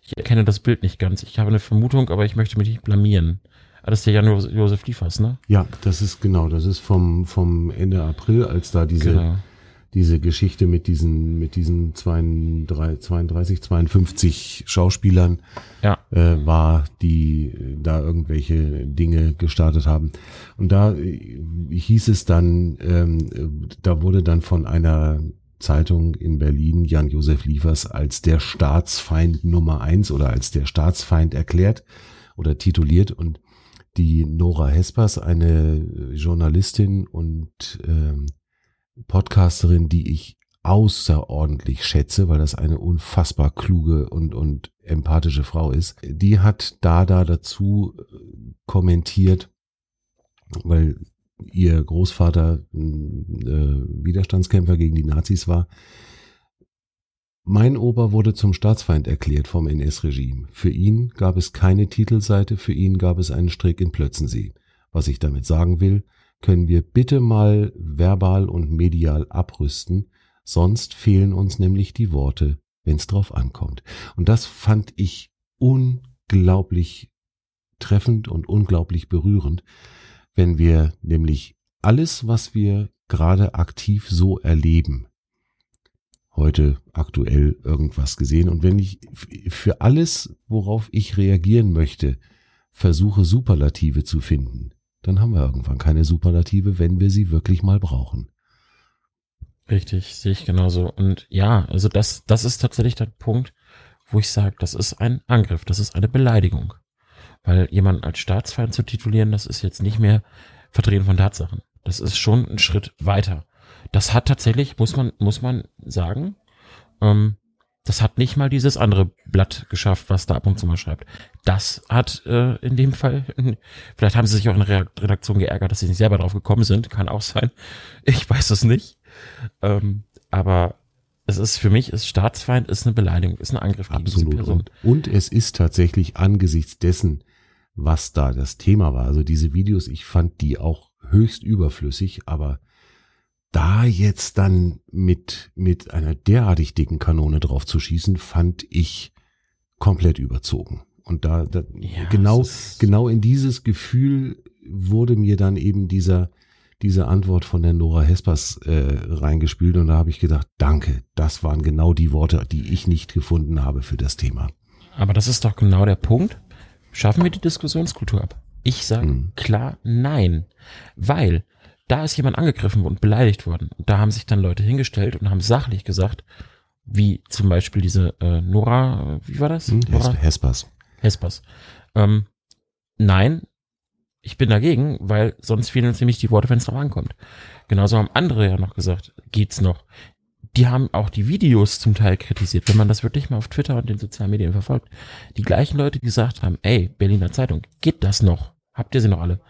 ich erkenne das Bild nicht ganz. Ich habe eine Vermutung, aber ich möchte mich nicht blamieren. Ah, das ist der Jan Josef Liefers, ne? Ja, das ist genau, das ist vom, vom Ende April, als da diese, genau. diese Geschichte mit diesen, mit diesen 32, 32 52 Schauspielern ja. äh, war, die da irgendwelche Dinge gestartet haben. Und da äh, hieß es dann, ähm, da wurde dann von einer Zeitung in Berlin Jan-Josef Liefers als der Staatsfeind Nummer eins oder als der Staatsfeind erklärt oder tituliert und die Nora Hespers, eine Journalistin und ähm, Podcasterin, die ich außerordentlich schätze, weil das eine unfassbar kluge und, und empathische Frau ist. Die hat Dada dazu äh, kommentiert, weil ihr Großvater äh, Widerstandskämpfer gegen die Nazis war, mein Opa wurde zum Staatsfeind erklärt vom NS-Regime. Für ihn gab es keine Titelseite, für ihn gab es einen Strick in Plötzensee. Was ich damit sagen will, können wir bitte mal verbal und medial abrüsten, sonst fehlen uns nämlich die Worte, wenn's drauf ankommt. Und das fand ich unglaublich treffend und unglaublich berührend, wenn wir nämlich alles, was wir gerade aktiv so erleben, heute aktuell irgendwas gesehen. Und wenn ich für alles, worauf ich reagieren möchte, versuche Superlative zu finden, dann haben wir irgendwann keine Superlative, wenn wir sie wirklich mal brauchen. Richtig, sehe ich genauso. Und ja, also das, das ist tatsächlich der Punkt, wo ich sage, das ist ein Angriff, das ist eine Beleidigung. Weil jemanden als Staatsfeind zu titulieren, das ist jetzt nicht mehr Verdrehen von Tatsachen. Das ist schon ein Schritt weiter das hat tatsächlich, muss man, muss man sagen, ähm, das hat nicht mal dieses andere Blatt geschafft, was da ab und zu mal schreibt. Das hat äh, in dem Fall, vielleicht haben sie sich auch in der Redaktion geärgert, dass sie nicht selber drauf gekommen sind, kann auch sein. Ich weiß es nicht. Ähm, aber es ist für mich, ist Staatsfeind, ist eine Beleidigung, ist ein Angriff gegen Absolut. diese Person. Und, und es ist tatsächlich angesichts dessen, was da das Thema war. Also diese Videos, ich fand die auch höchst überflüssig, aber da jetzt dann mit, mit einer derartig dicken Kanone drauf zu schießen, fand ich komplett überzogen. Und da, da ja, genau, genau in dieses Gefühl wurde mir dann eben dieser, diese Antwort von der Nora Hespers äh, reingespielt und da habe ich gedacht, danke, das waren genau die Worte, die ich nicht gefunden habe für das Thema. Aber das ist doch genau der Punkt. Schaffen wir die Diskussionskultur ab? Ich sage hm. klar nein, weil da ist jemand angegriffen und beleidigt worden. Und da haben sich dann Leute hingestellt und haben sachlich gesagt, wie zum Beispiel diese äh, Nora, äh, wie war das? Hm, Nora? Hespers. Hespers. Ähm, nein, ich bin dagegen, weil sonst fehlen uns nämlich die Worte, wenn es drauf ankommt. Genauso haben andere ja noch gesagt, geht's noch. Die haben auch die Videos zum Teil kritisiert, wenn man das wirklich mal auf Twitter und den sozialen Medien verfolgt. Die gleichen Leute, die gesagt haben, ey, Berliner Zeitung, geht das noch? Habt ihr sie noch alle?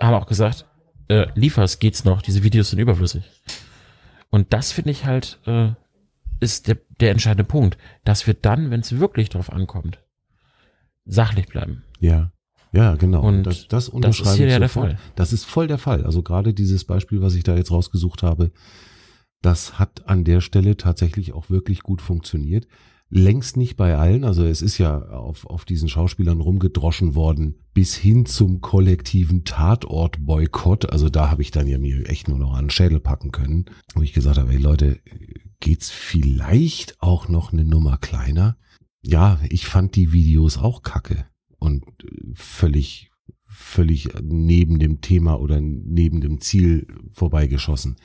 Haben auch gesagt, äh, lieferst, geht's noch. Diese Videos sind überflüssig. Und das finde ich halt, äh, ist der, der entscheidende Punkt, dass wir dann, wenn es wirklich drauf ankommt, sachlich bleiben. Ja. Ja, genau. Und das, das, das ist hier ja der Fall. Das ist voll der Fall. Also gerade dieses Beispiel, was ich da jetzt rausgesucht habe, das hat an der Stelle tatsächlich auch wirklich gut funktioniert. Längst nicht bei allen, also es ist ja auf, auf diesen Schauspielern rumgedroschen worden, bis hin zum kollektiven Tatortboykott. Also da habe ich dann ja mir echt nur noch an den Schädel packen können, wo ich gesagt habe, ey Leute, geht's vielleicht auch noch eine Nummer kleiner? Ja, ich fand die Videos auch kacke und völlig, völlig neben dem Thema oder neben dem Ziel vorbeigeschossen.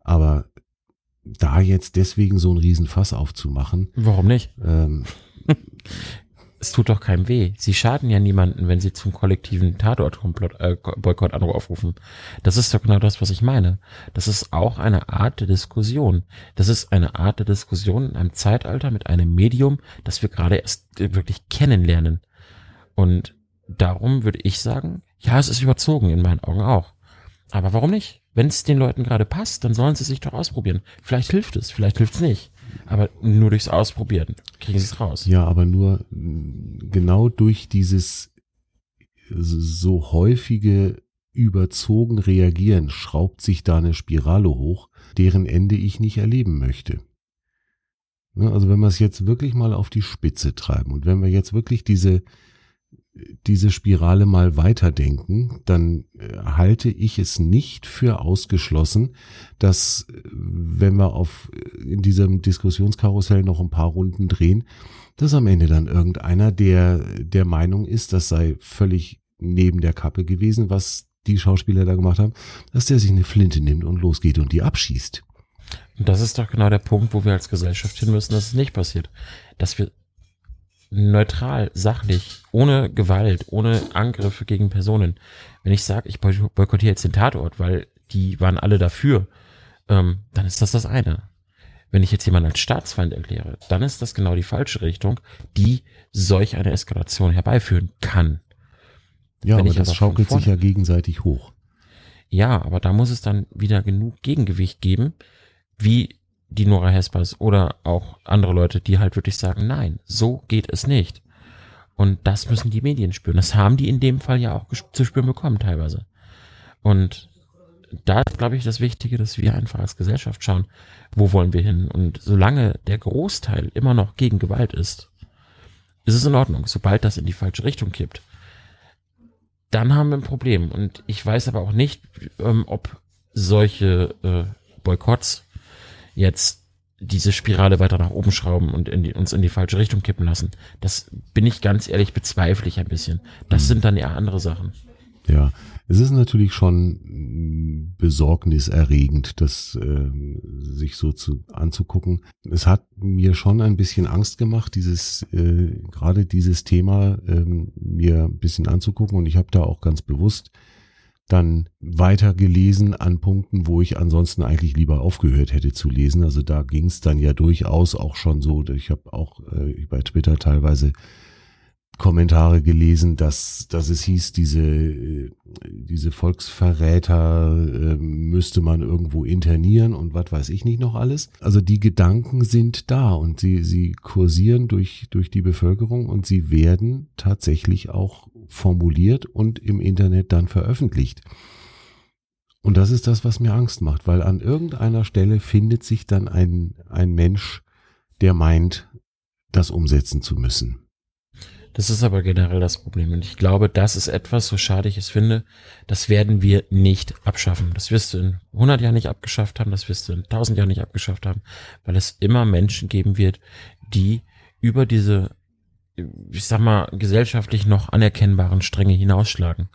Aber da jetzt deswegen so ein Riesenfass aufzumachen. Warum nicht? Ähm, es tut doch keinem weh. Sie schaden ja niemanden, wenn sie zum kollektiven Tatort-Boykott äh, aufrufen. Das ist doch genau das, was ich meine. Das ist auch eine Art der Diskussion. Das ist eine Art der Diskussion in einem Zeitalter mit einem Medium, das wir gerade erst wirklich kennenlernen. Und darum würde ich sagen, ja, es ist überzogen, in meinen Augen auch. Aber warum nicht? Wenn es den Leuten gerade passt, dann sollen sie sich doch ausprobieren. Vielleicht hilft es, vielleicht hilft es nicht. Aber nur durchs Ausprobieren kriegen sie es raus. Ja, aber nur genau durch dieses so häufige überzogen reagieren, schraubt sich da eine Spirale hoch, deren Ende ich nicht erleben möchte. Ne, also wenn wir es jetzt wirklich mal auf die Spitze treiben und wenn wir jetzt wirklich diese, diese Spirale mal weiterdenken, dann äh, halte ich es nicht für ausgeschlossen, dass äh, wenn wir auf in diesem Diskussionskarussell noch ein paar Runden drehen, dass am Ende dann irgendeiner, der der Meinung ist, das sei völlig neben der Kappe gewesen, was die Schauspieler da gemacht haben, dass der sich eine Flinte nimmt und losgeht und die abschießt. Und das ist doch genau der Punkt, wo wir als Gesellschaft hin müssen, dass es nicht passiert. Dass wir neutral, sachlich, ohne Gewalt, ohne Angriffe gegen Personen. Wenn ich sage, ich boykottiere jetzt den Tatort, weil die waren alle dafür, ähm, dann ist das das eine. Wenn ich jetzt jemanden als Staatsfeind erkläre, dann ist das genau die falsche Richtung, die solch eine Eskalation herbeiführen kann. Ja, Wenn aber das schaukelt sich ja gegenseitig hoch. Ja, aber da muss es dann wieder genug Gegengewicht geben, wie die Nora Hespers oder auch andere Leute, die halt wirklich sagen, nein, so geht es nicht. Und das müssen die Medien spüren. Das haben die in dem Fall ja auch zu spüren bekommen teilweise. Und da ist, glaube ich, das Wichtige, dass wir einfach als Gesellschaft schauen, wo wollen wir hin. Und solange der Großteil immer noch gegen Gewalt ist, ist es in Ordnung. Sobald das in die falsche Richtung kippt, dann haben wir ein Problem. Und ich weiß aber auch nicht, ähm, ob solche äh, Boykotts jetzt diese Spirale weiter nach oben schrauben und in die, uns in die falsche Richtung kippen lassen. Das bin ich ganz ehrlich bezweifle ich ein bisschen. Das Mhm. sind dann eher andere Sachen. Ja, es ist natürlich schon besorgniserregend, das ähm, sich so zu, anzugucken. Es hat mir schon ein bisschen Angst gemacht, dieses äh, gerade dieses Thema ähm, mir ein bisschen anzugucken und ich habe da auch ganz bewusst dann weiter gelesen an Punkten, wo ich ansonsten eigentlich lieber aufgehört hätte zu lesen. Also da ging es dann ja durchaus auch schon so. Ich habe auch äh, bei Twitter teilweise Kommentare gelesen, dass, dass es hieß, diese, äh, diese Volksverräter äh, müsste man irgendwo internieren und was weiß ich nicht noch alles. Also die Gedanken sind da und sie, sie kursieren durch, durch die Bevölkerung und sie werden tatsächlich auch formuliert und im Internet dann veröffentlicht. Und das ist das, was mir Angst macht, weil an irgendeiner Stelle findet sich dann ein, ein Mensch, der meint, das umsetzen zu müssen. Das ist aber generell das Problem. Und ich glaube, das ist etwas, so schade ich es finde, das werden wir nicht abschaffen. Das wirst du in 100 Jahren nicht abgeschafft haben, das wirst du in 1000 Jahren nicht abgeschafft haben, weil es immer Menschen geben wird, die über diese, ich sag mal, gesellschaftlich noch anerkennbaren Stränge hinausschlagen.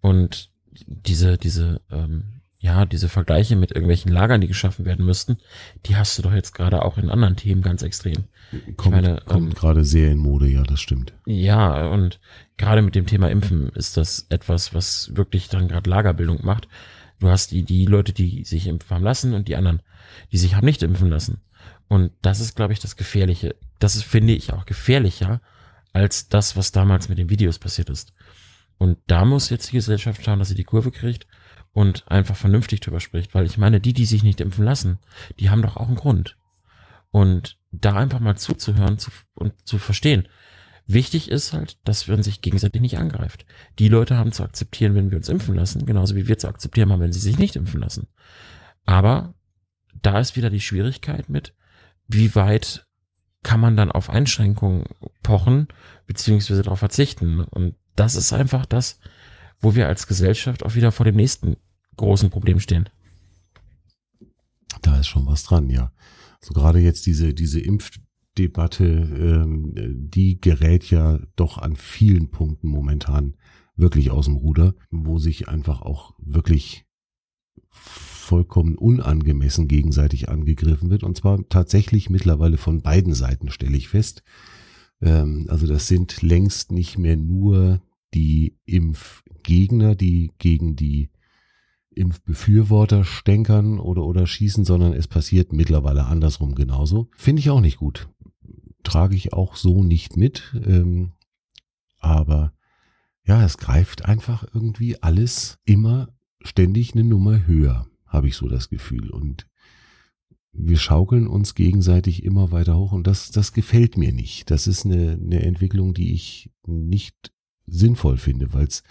Und diese, diese, ähm, ja, diese Vergleiche mit irgendwelchen Lagern, die geschaffen werden müssten, die hast du doch jetzt gerade auch in anderen Themen ganz extrem. Kommt, meine, kommt ähm, gerade sehr in Mode, ja, das stimmt. Ja, und gerade mit dem Thema Impfen ist das etwas, was wirklich dann gerade Lagerbildung macht. Du hast die, die Leute, die sich impfen haben lassen und die anderen, die sich haben nicht impfen lassen. Und das ist, glaube ich, das Gefährliche. Das ist, finde ich, auch gefährlicher als das, was damals mit den Videos passiert ist. Und da muss jetzt die Gesellschaft schauen, dass sie die Kurve kriegt und einfach vernünftig drüber spricht. Weil ich meine, die, die sich nicht impfen lassen, die haben doch auch einen Grund. Und da einfach mal zuzuhören zu, und zu verstehen. Wichtig ist halt, dass man sich gegenseitig nicht angreift. Die Leute haben zu akzeptieren, wenn wir uns impfen lassen, genauso wie wir zu akzeptieren haben, wenn sie sich nicht impfen lassen. Aber da ist wieder die Schwierigkeit mit, wie weit kann man dann auf Einschränkungen pochen, beziehungsweise darauf verzichten. Und das ist einfach das, wo wir als Gesellschaft auch wieder vor dem nächsten großen Problem stehen. Da ist schon was dran, ja. So gerade jetzt diese, diese Impfdebatte, ähm, die gerät ja doch an vielen Punkten momentan wirklich aus dem Ruder, wo sich einfach auch wirklich vollkommen unangemessen gegenseitig angegriffen wird. Und zwar tatsächlich mittlerweile von beiden Seiten, stelle ich fest. Ähm, also das sind längst nicht mehr nur die Impfgegner, die gegen die Impfbefürworter stänkern oder, oder schießen, sondern es passiert mittlerweile andersrum genauso. Finde ich auch nicht gut. Trage ich auch so nicht mit. Ähm, aber ja, es greift einfach irgendwie alles immer ständig eine Nummer höher, habe ich so das Gefühl. Und wir schaukeln uns gegenseitig immer weiter hoch und das, das gefällt mir nicht. Das ist eine, eine Entwicklung, die ich nicht sinnvoll finde, weil es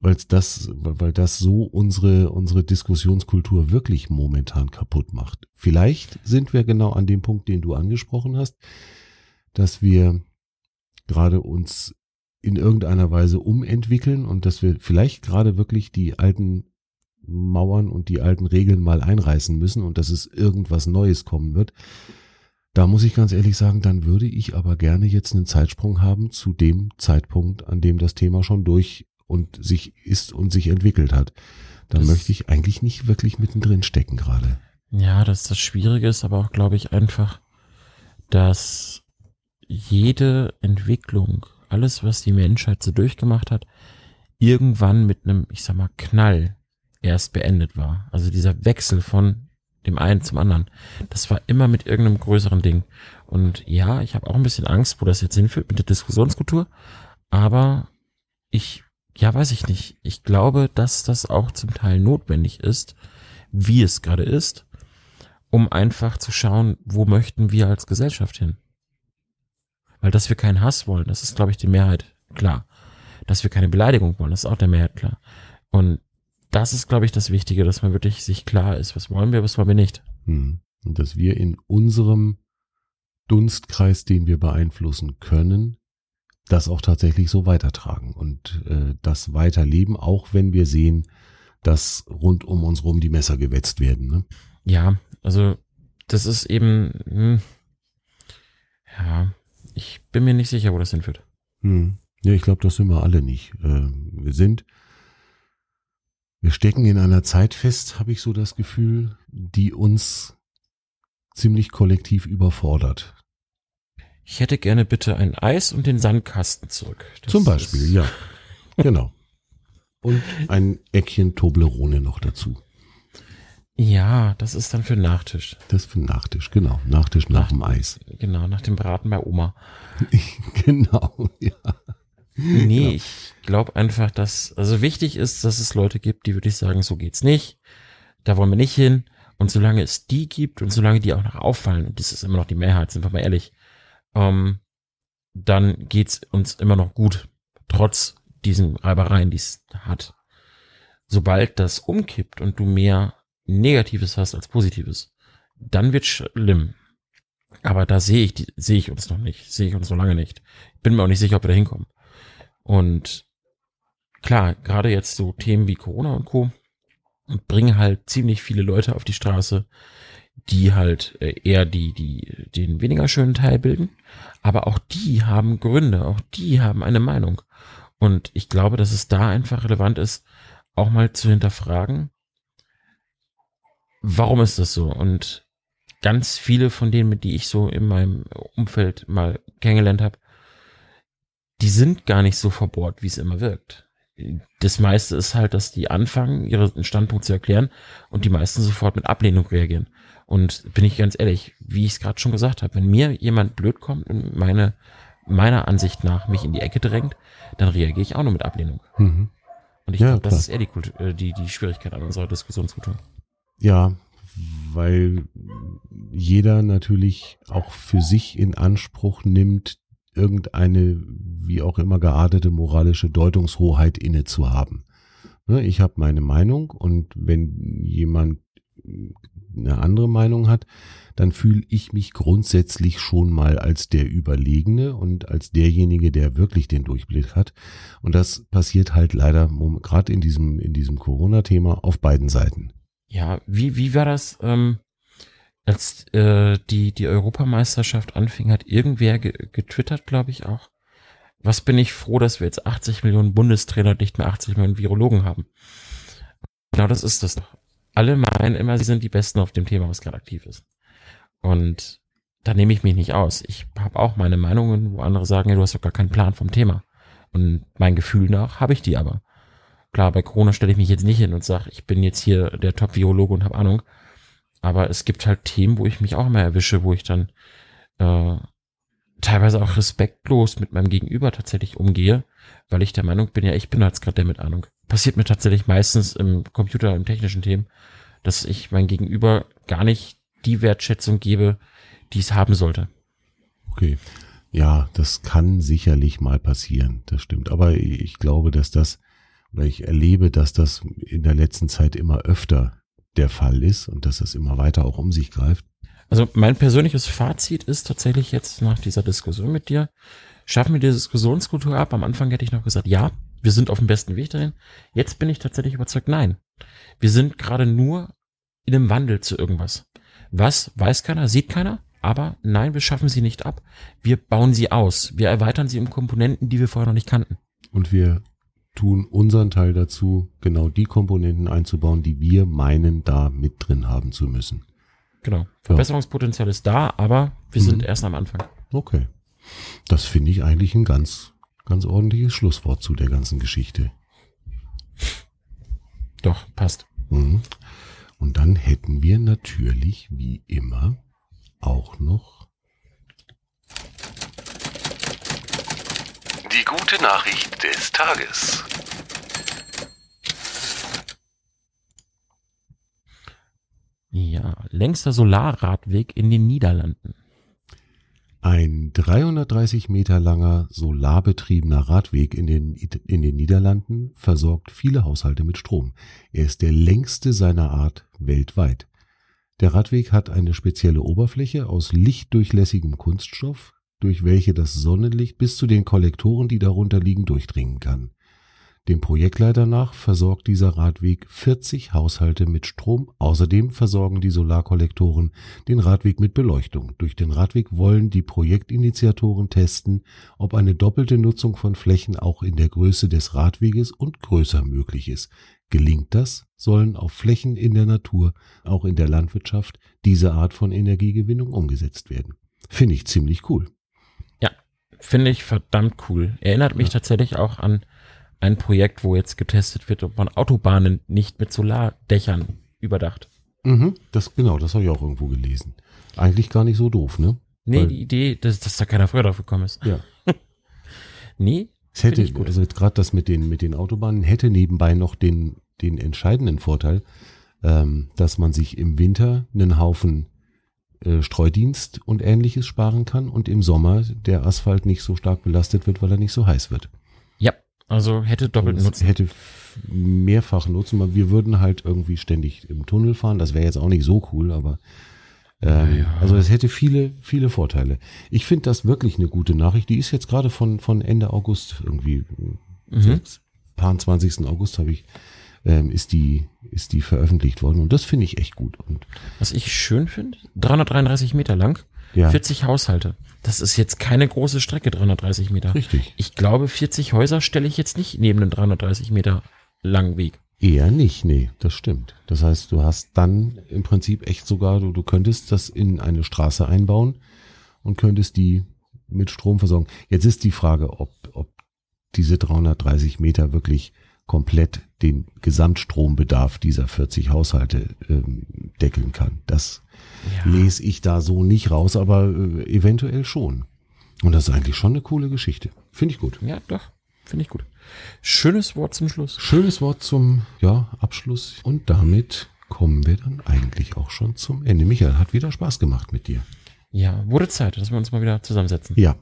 weil das, weil das so unsere, unsere Diskussionskultur wirklich momentan kaputt macht. Vielleicht sind wir genau an dem Punkt, den du angesprochen hast, dass wir gerade uns in irgendeiner Weise umentwickeln und dass wir vielleicht gerade wirklich die alten Mauern und die alten Regeln mal einreißen müssen und dass es irgendwas Neues kommen wird. Da muss ich ganz ehrlich sagen, dann würde ich aber gerne jetzt einen Zeitsprung haben zu dem Zeitpunkt, an dem das Thema schon durch und sich ist und sich entwickelt hat. Da möchte ich eigentlich nicht wirklich mittendrin stecken gerade. Ja, dass das Schwierige ist, aber auch, glaube ich, einfach, dass jede Entwicklung, alles, was die Menschheit so durchgemacht hat, irgendwann mit einem, ich sag mal, Knall erst beendet war. Also dieser Wechsel von dem einen zum anderen, das war immer mit irgendeinem größeren Ding. Und ja, ich habe auch ein bisschen Angst, wo das jetzt hinführt mit der Diskussionskultur, aber ich ja, weiß ich nicht. Ich glaube, dass das auch zum Teil notwendig ist, wie es gerade ist, um einfach zu schauen, wo möchten wir als Gesellschaft hin. Weil dass wir keinen Hass wollen, das ist, glaube ich, die Mehrheit klar. Dass wir keine Beleidigung wollen, das ist auch der Mehrheit klar. Und das ist, glaube ich, das Wichtige, dass man wirklich sich klar ist, was wollen wir, was wollen wir nicht. Hm. Und dass wir in unserem Dunstkreis, den wir beeinflussen können, das auch tatsächlich so weitertragen und äh, das weiterleben, auch wenn wir sehen, dass rund um uns rum die Messer gewetzt werden. Ne? Ja, also das ist eben, hm, ja, ich bin mir nicht sicher, wo das hinführt. Hm. Ja, ich glaube, das sind wir alle nicht. Äh, wir sind, wir stecken in einer Zeit fest, habe ich so das Gefühl, die uns ziemlich kollektiv überfordert. Ich hätte gerne bitte ein Eis und den Sandkasten zurück. Das Zum Beispiel, ja. Genau. Und ein Eckchen Toblerone noch dazu. Ja, das ist dann für Nachtisch. Das ist für Nachtisch, genau. Nachtisch nach, nach dem Eis. Genau, nach dem Braten bei Oma. genau, ja. Nee, genau. ich glaube einfach, dass, also wichtig ist, dass es Leute gibt, die würde ich sagen, so geht's nicht. Da wollen wir nicht hin. Und solange es die gibt und solange die auch noch auffallen, und das ist immer noch die Mehrheit, sind wir mal ehrlich, ähm, dann geht's uns immer noch gut, trotz diesen Reibereien, die es hat. Sobald das umkippt und du mehr Negatives hast als Positives, dann wird schlimm. Aber da sehe ich, sehe ich uns noch nicht, sehe ich uns noch lange nicht. Bin mir auch nicht sicher, ob wir da hinkommen. Und klar, gerade jetzt so Themen wie Corona und Co. bringen halt ziemlich viele Leute auf die Straße, die halt äh, eher die, die, den weniger schönen Teil bilden. Aber auch die haben Gründe, auch die haben eine Meinung. Und ich glaube, dass es da einfach relevant ist, auch mal zu hinterfragen, warum ist das so? Und ganz viele von denen, mit die ich so in meinem Umfeld mal kennengelernt habe, die sind gar nicht so verbohrt, wie es immer wirkt. Das meiste ist halt, dass die anfangen, ihren Standpunkt zu erklären und die meisten sofort mit Ablehnung reagieren. Und bin ich ganz ehrlich, wie ich es gerade schon gesagt habe, wenn mir jemand blöd kommt und meine, meiner Ansicht nach mich in die Ecke drängt, dann reagiere ich auch nur mit Ablehnung. Mhm. Und ich ja, glaube, das ist eher die, Kultur, äh, die, die Schwierigkeit an unserer Diskussionskultur. Ja, weil jeder natürlich auch für sich in Anspruch nimmt, irgendeine, wie auch immer geartete moralische Deutungshoheit inne zu haben. Ne, ich habe meine Meinung und wenn jemand eine andere Meinung hat, dann fühle ich mich grundsätzlich schon mal als der Überlegene und als derjenige, der wirklich den Durchblick hat. Und das passiert halt leider gerade in diesem, in diesem Corona-Thema auf beiden Seiten. Ja, wie, wie war das, ähm, als äh, die, die Europameisterschaft anfing, hat irgendwer ge getwittert, glaube ich auch. Was bin ich froh, dass wir jetzt 80 Millionen Bundestrainer, nicht mehr 80 Millionen Virologen haben. Genau das ist das alle meinen immer, sie sind die Besten auf dem Thema, was gerade aktiv ist. Und da nehme ich mich nicht aus. Ich habe auch meine Meinungen, wo andere sagen, ja, du hast doch gar keinen Plan vom Thema. Und mein Gefühl nach habe ich die aber. Klar, bei Corona stelle ich mich jetzt nicht hin und sage, ich bin jetzt hier der Top-Virologe und habe Ahnung. Aber es gibt halt Themen, wo ich mich auch mal erwische, wo ich dann äh, teilweise auch respektlos mit meinem Gegenüber tatsächlich umgehe, weil ich der Meinung bin, ja, ich bin jetzt gerade der mit Ahnung. Passiert mir tatsächlich meistens im Computer, im technischen Themen, dass ich mein Gegenüber gar nicht die Wertschätzung gebe, die es haben sollte. Okay. Ja, das kann sicherlich mal passieren, das stimmt. Aber ich glaube, dass das, oder ich erlebe, dass das in der letzten Zeit immer öfter der Fall ist und dass das immer weiter auch um sich greift. Also mein persönliches Fazit ist tatsächlich jetzt nach dieser Diskussion mit dir, schaffen wir die Diskussionskultur ab. Am Anfang hätte ich noch gesagt, ja, wir sind auf dem besten Weg dahin. Jetzt bin ich tatsächlich überzeugt, nein. Wir sind gerade nur in einem Wandel zu irgendwas. Was weiß keiner, sieht keiner, aber nein, wir schaffen sie nicht ab. Wir bauen sie aus. Wir erweitern sie um Komponenten, die wir vorher noch nicht kannten. Und wir tun unseren Teil dazu, genau die Komponenten einzubauen, die wir meinen, da mit drin haben zu müssen. Genau. Verbesserungspotenzial ist da, aber wir Mhm. sind erst am Anfang. Okay. Das finde ich eigentlich ein ganz, ganz ordentliches Schlusswort zu der ganzen Geschichte. Doch, passt. Mhm. Und dann hätten wir natürlich, wie immer, auch noch Die gute Nachricht des Tages. Ja, längster Solarradweg in den Niederlanden. ein 330 Meter langer solarbetriebener Radweg in den, in den Niederlanden versorgt viele Haushalte mit Strom. Er ist der längste seiner Art weltweit. Der Radweg hat eine spezielle Oberfläche aus lichtdurchlässigem Kunststoff, durch welche das Sonnenlicht bis zu den Kollektoren, die darunter liegen, durchdringen kann. Dem Projektleiter nach versorgt dieser Radweg 40 Haushalte mit Strom. Außerdem versorgen die Solarkollektoren den Radweg mit Beleuchtung. Durch den Radweg wollen die Projektinitiatoren testen, ob eine doppelte Nutzung von Flächen auch in der Größe des Radweges und größer möglich ist. Gelingt das, sollen auf Flächen in der Natur, auch in der Landwirtschaft, diese Art von Energiegewinnung umgesetzt werden. Finde ich ziemlich cool. Finde ich verdammt cool. Erinnert mich Ja. tatsächlich auch an ein Projekt, wo jetzt getestet wird, ob man Autobahnen nicht mit Solardächern überdacht. Mhm, das genau, das habe ich auch irgendwo gelesen. Eigentlich gar nicht so doof, ne? Nee, Weil- die Idee, dass, dass da keiner früher drauf gekommen ist. Ja. Nee, Es hätte, gut. also gerade das mit den, mit den Autobahnen hätte nebenbei noch den, den entscheidenden Vorteil, ähm, dass man sich im Winter einen Haufen äh, Streudienst und ähnliches sparen kann und im Sommer der Asphalt nicht so stark belastet wird, weil er nicht so heiß wird. ja, also hätte doppelt Also Nutzen. hätte mehrfach Nutzen. weil Wir würden halt irgendwie ständig im Tunnel fahren. Das wäre jetzt auch nicht so cool, aber ähm, Ja. also es hätte viele, viele Vorteile. Ich finde das wirklich eine gute Nachricht. Die ist jetzt gerade von, von Ende August irgendwie, Mhm. paar 20. August habe ich, ähm, ist die, ist die veröffentlicht worden. Und das finde ich echt gut. Und Was ich schön finde, 333 Meter lang, ja, 40 Haushalte. Das ist jetzt keine große Strecke, 330 Meter. richtig. Ich glaube, 40 Häuser stelle ich jetzt nicht neben einem 330 Meter langen Weg. Eher nicht, nee, das stimmt. Das heißt, du hast dann im Prinzip echt sogar, du, du könntest das in eine Straße einbauen und könntest die mit Strom versorgen. Jetzt ist die Frage, ob, ob diese 330 Meter wirklich komplett den Gesamtstrombedarf dieser 40 Haushalte ähm, deckeln kann. Das Ja. lese ich da so nicht raus, aber äh, eventuell schon. Und das ist eigentlich schon eine coole Geschichte. Finde ich gut. Ja, doch. Finde ich gut. Schönes Wort zum Schluss. Schönes Wort zum ja, Abschluss. Und damit kommen wir dann eigentlich auch schon zum Ende. Michael, hat wieder Spaß gemacht mit dir. Ja, wurde Zeit, dass wir uns mal wieder zusammensetzen. Ja,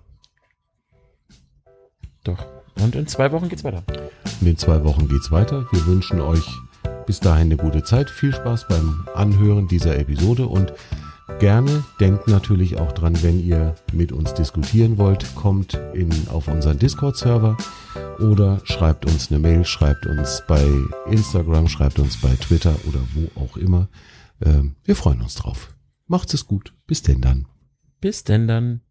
Doch. Und in zwei Wochen geht's weiter. in den zwei Wochen geht's weiter. Wir wünschen euch bis dahin eine gute Zeit. Viel Spaß beim Anhören dieser Episode und gerne denkt natürlich auch dran, wenn ihr mit uns diskutieren wollt, kommt in, auf unseren Discord-Server oder schreibt uns eine Mail, schreibt uns bei Instagram, schreibt uns bei Twitter oder wo auch immer. Ähm, wir freuen uns drauf. Macht's es gut. Bis denn dann. Bis denn dann.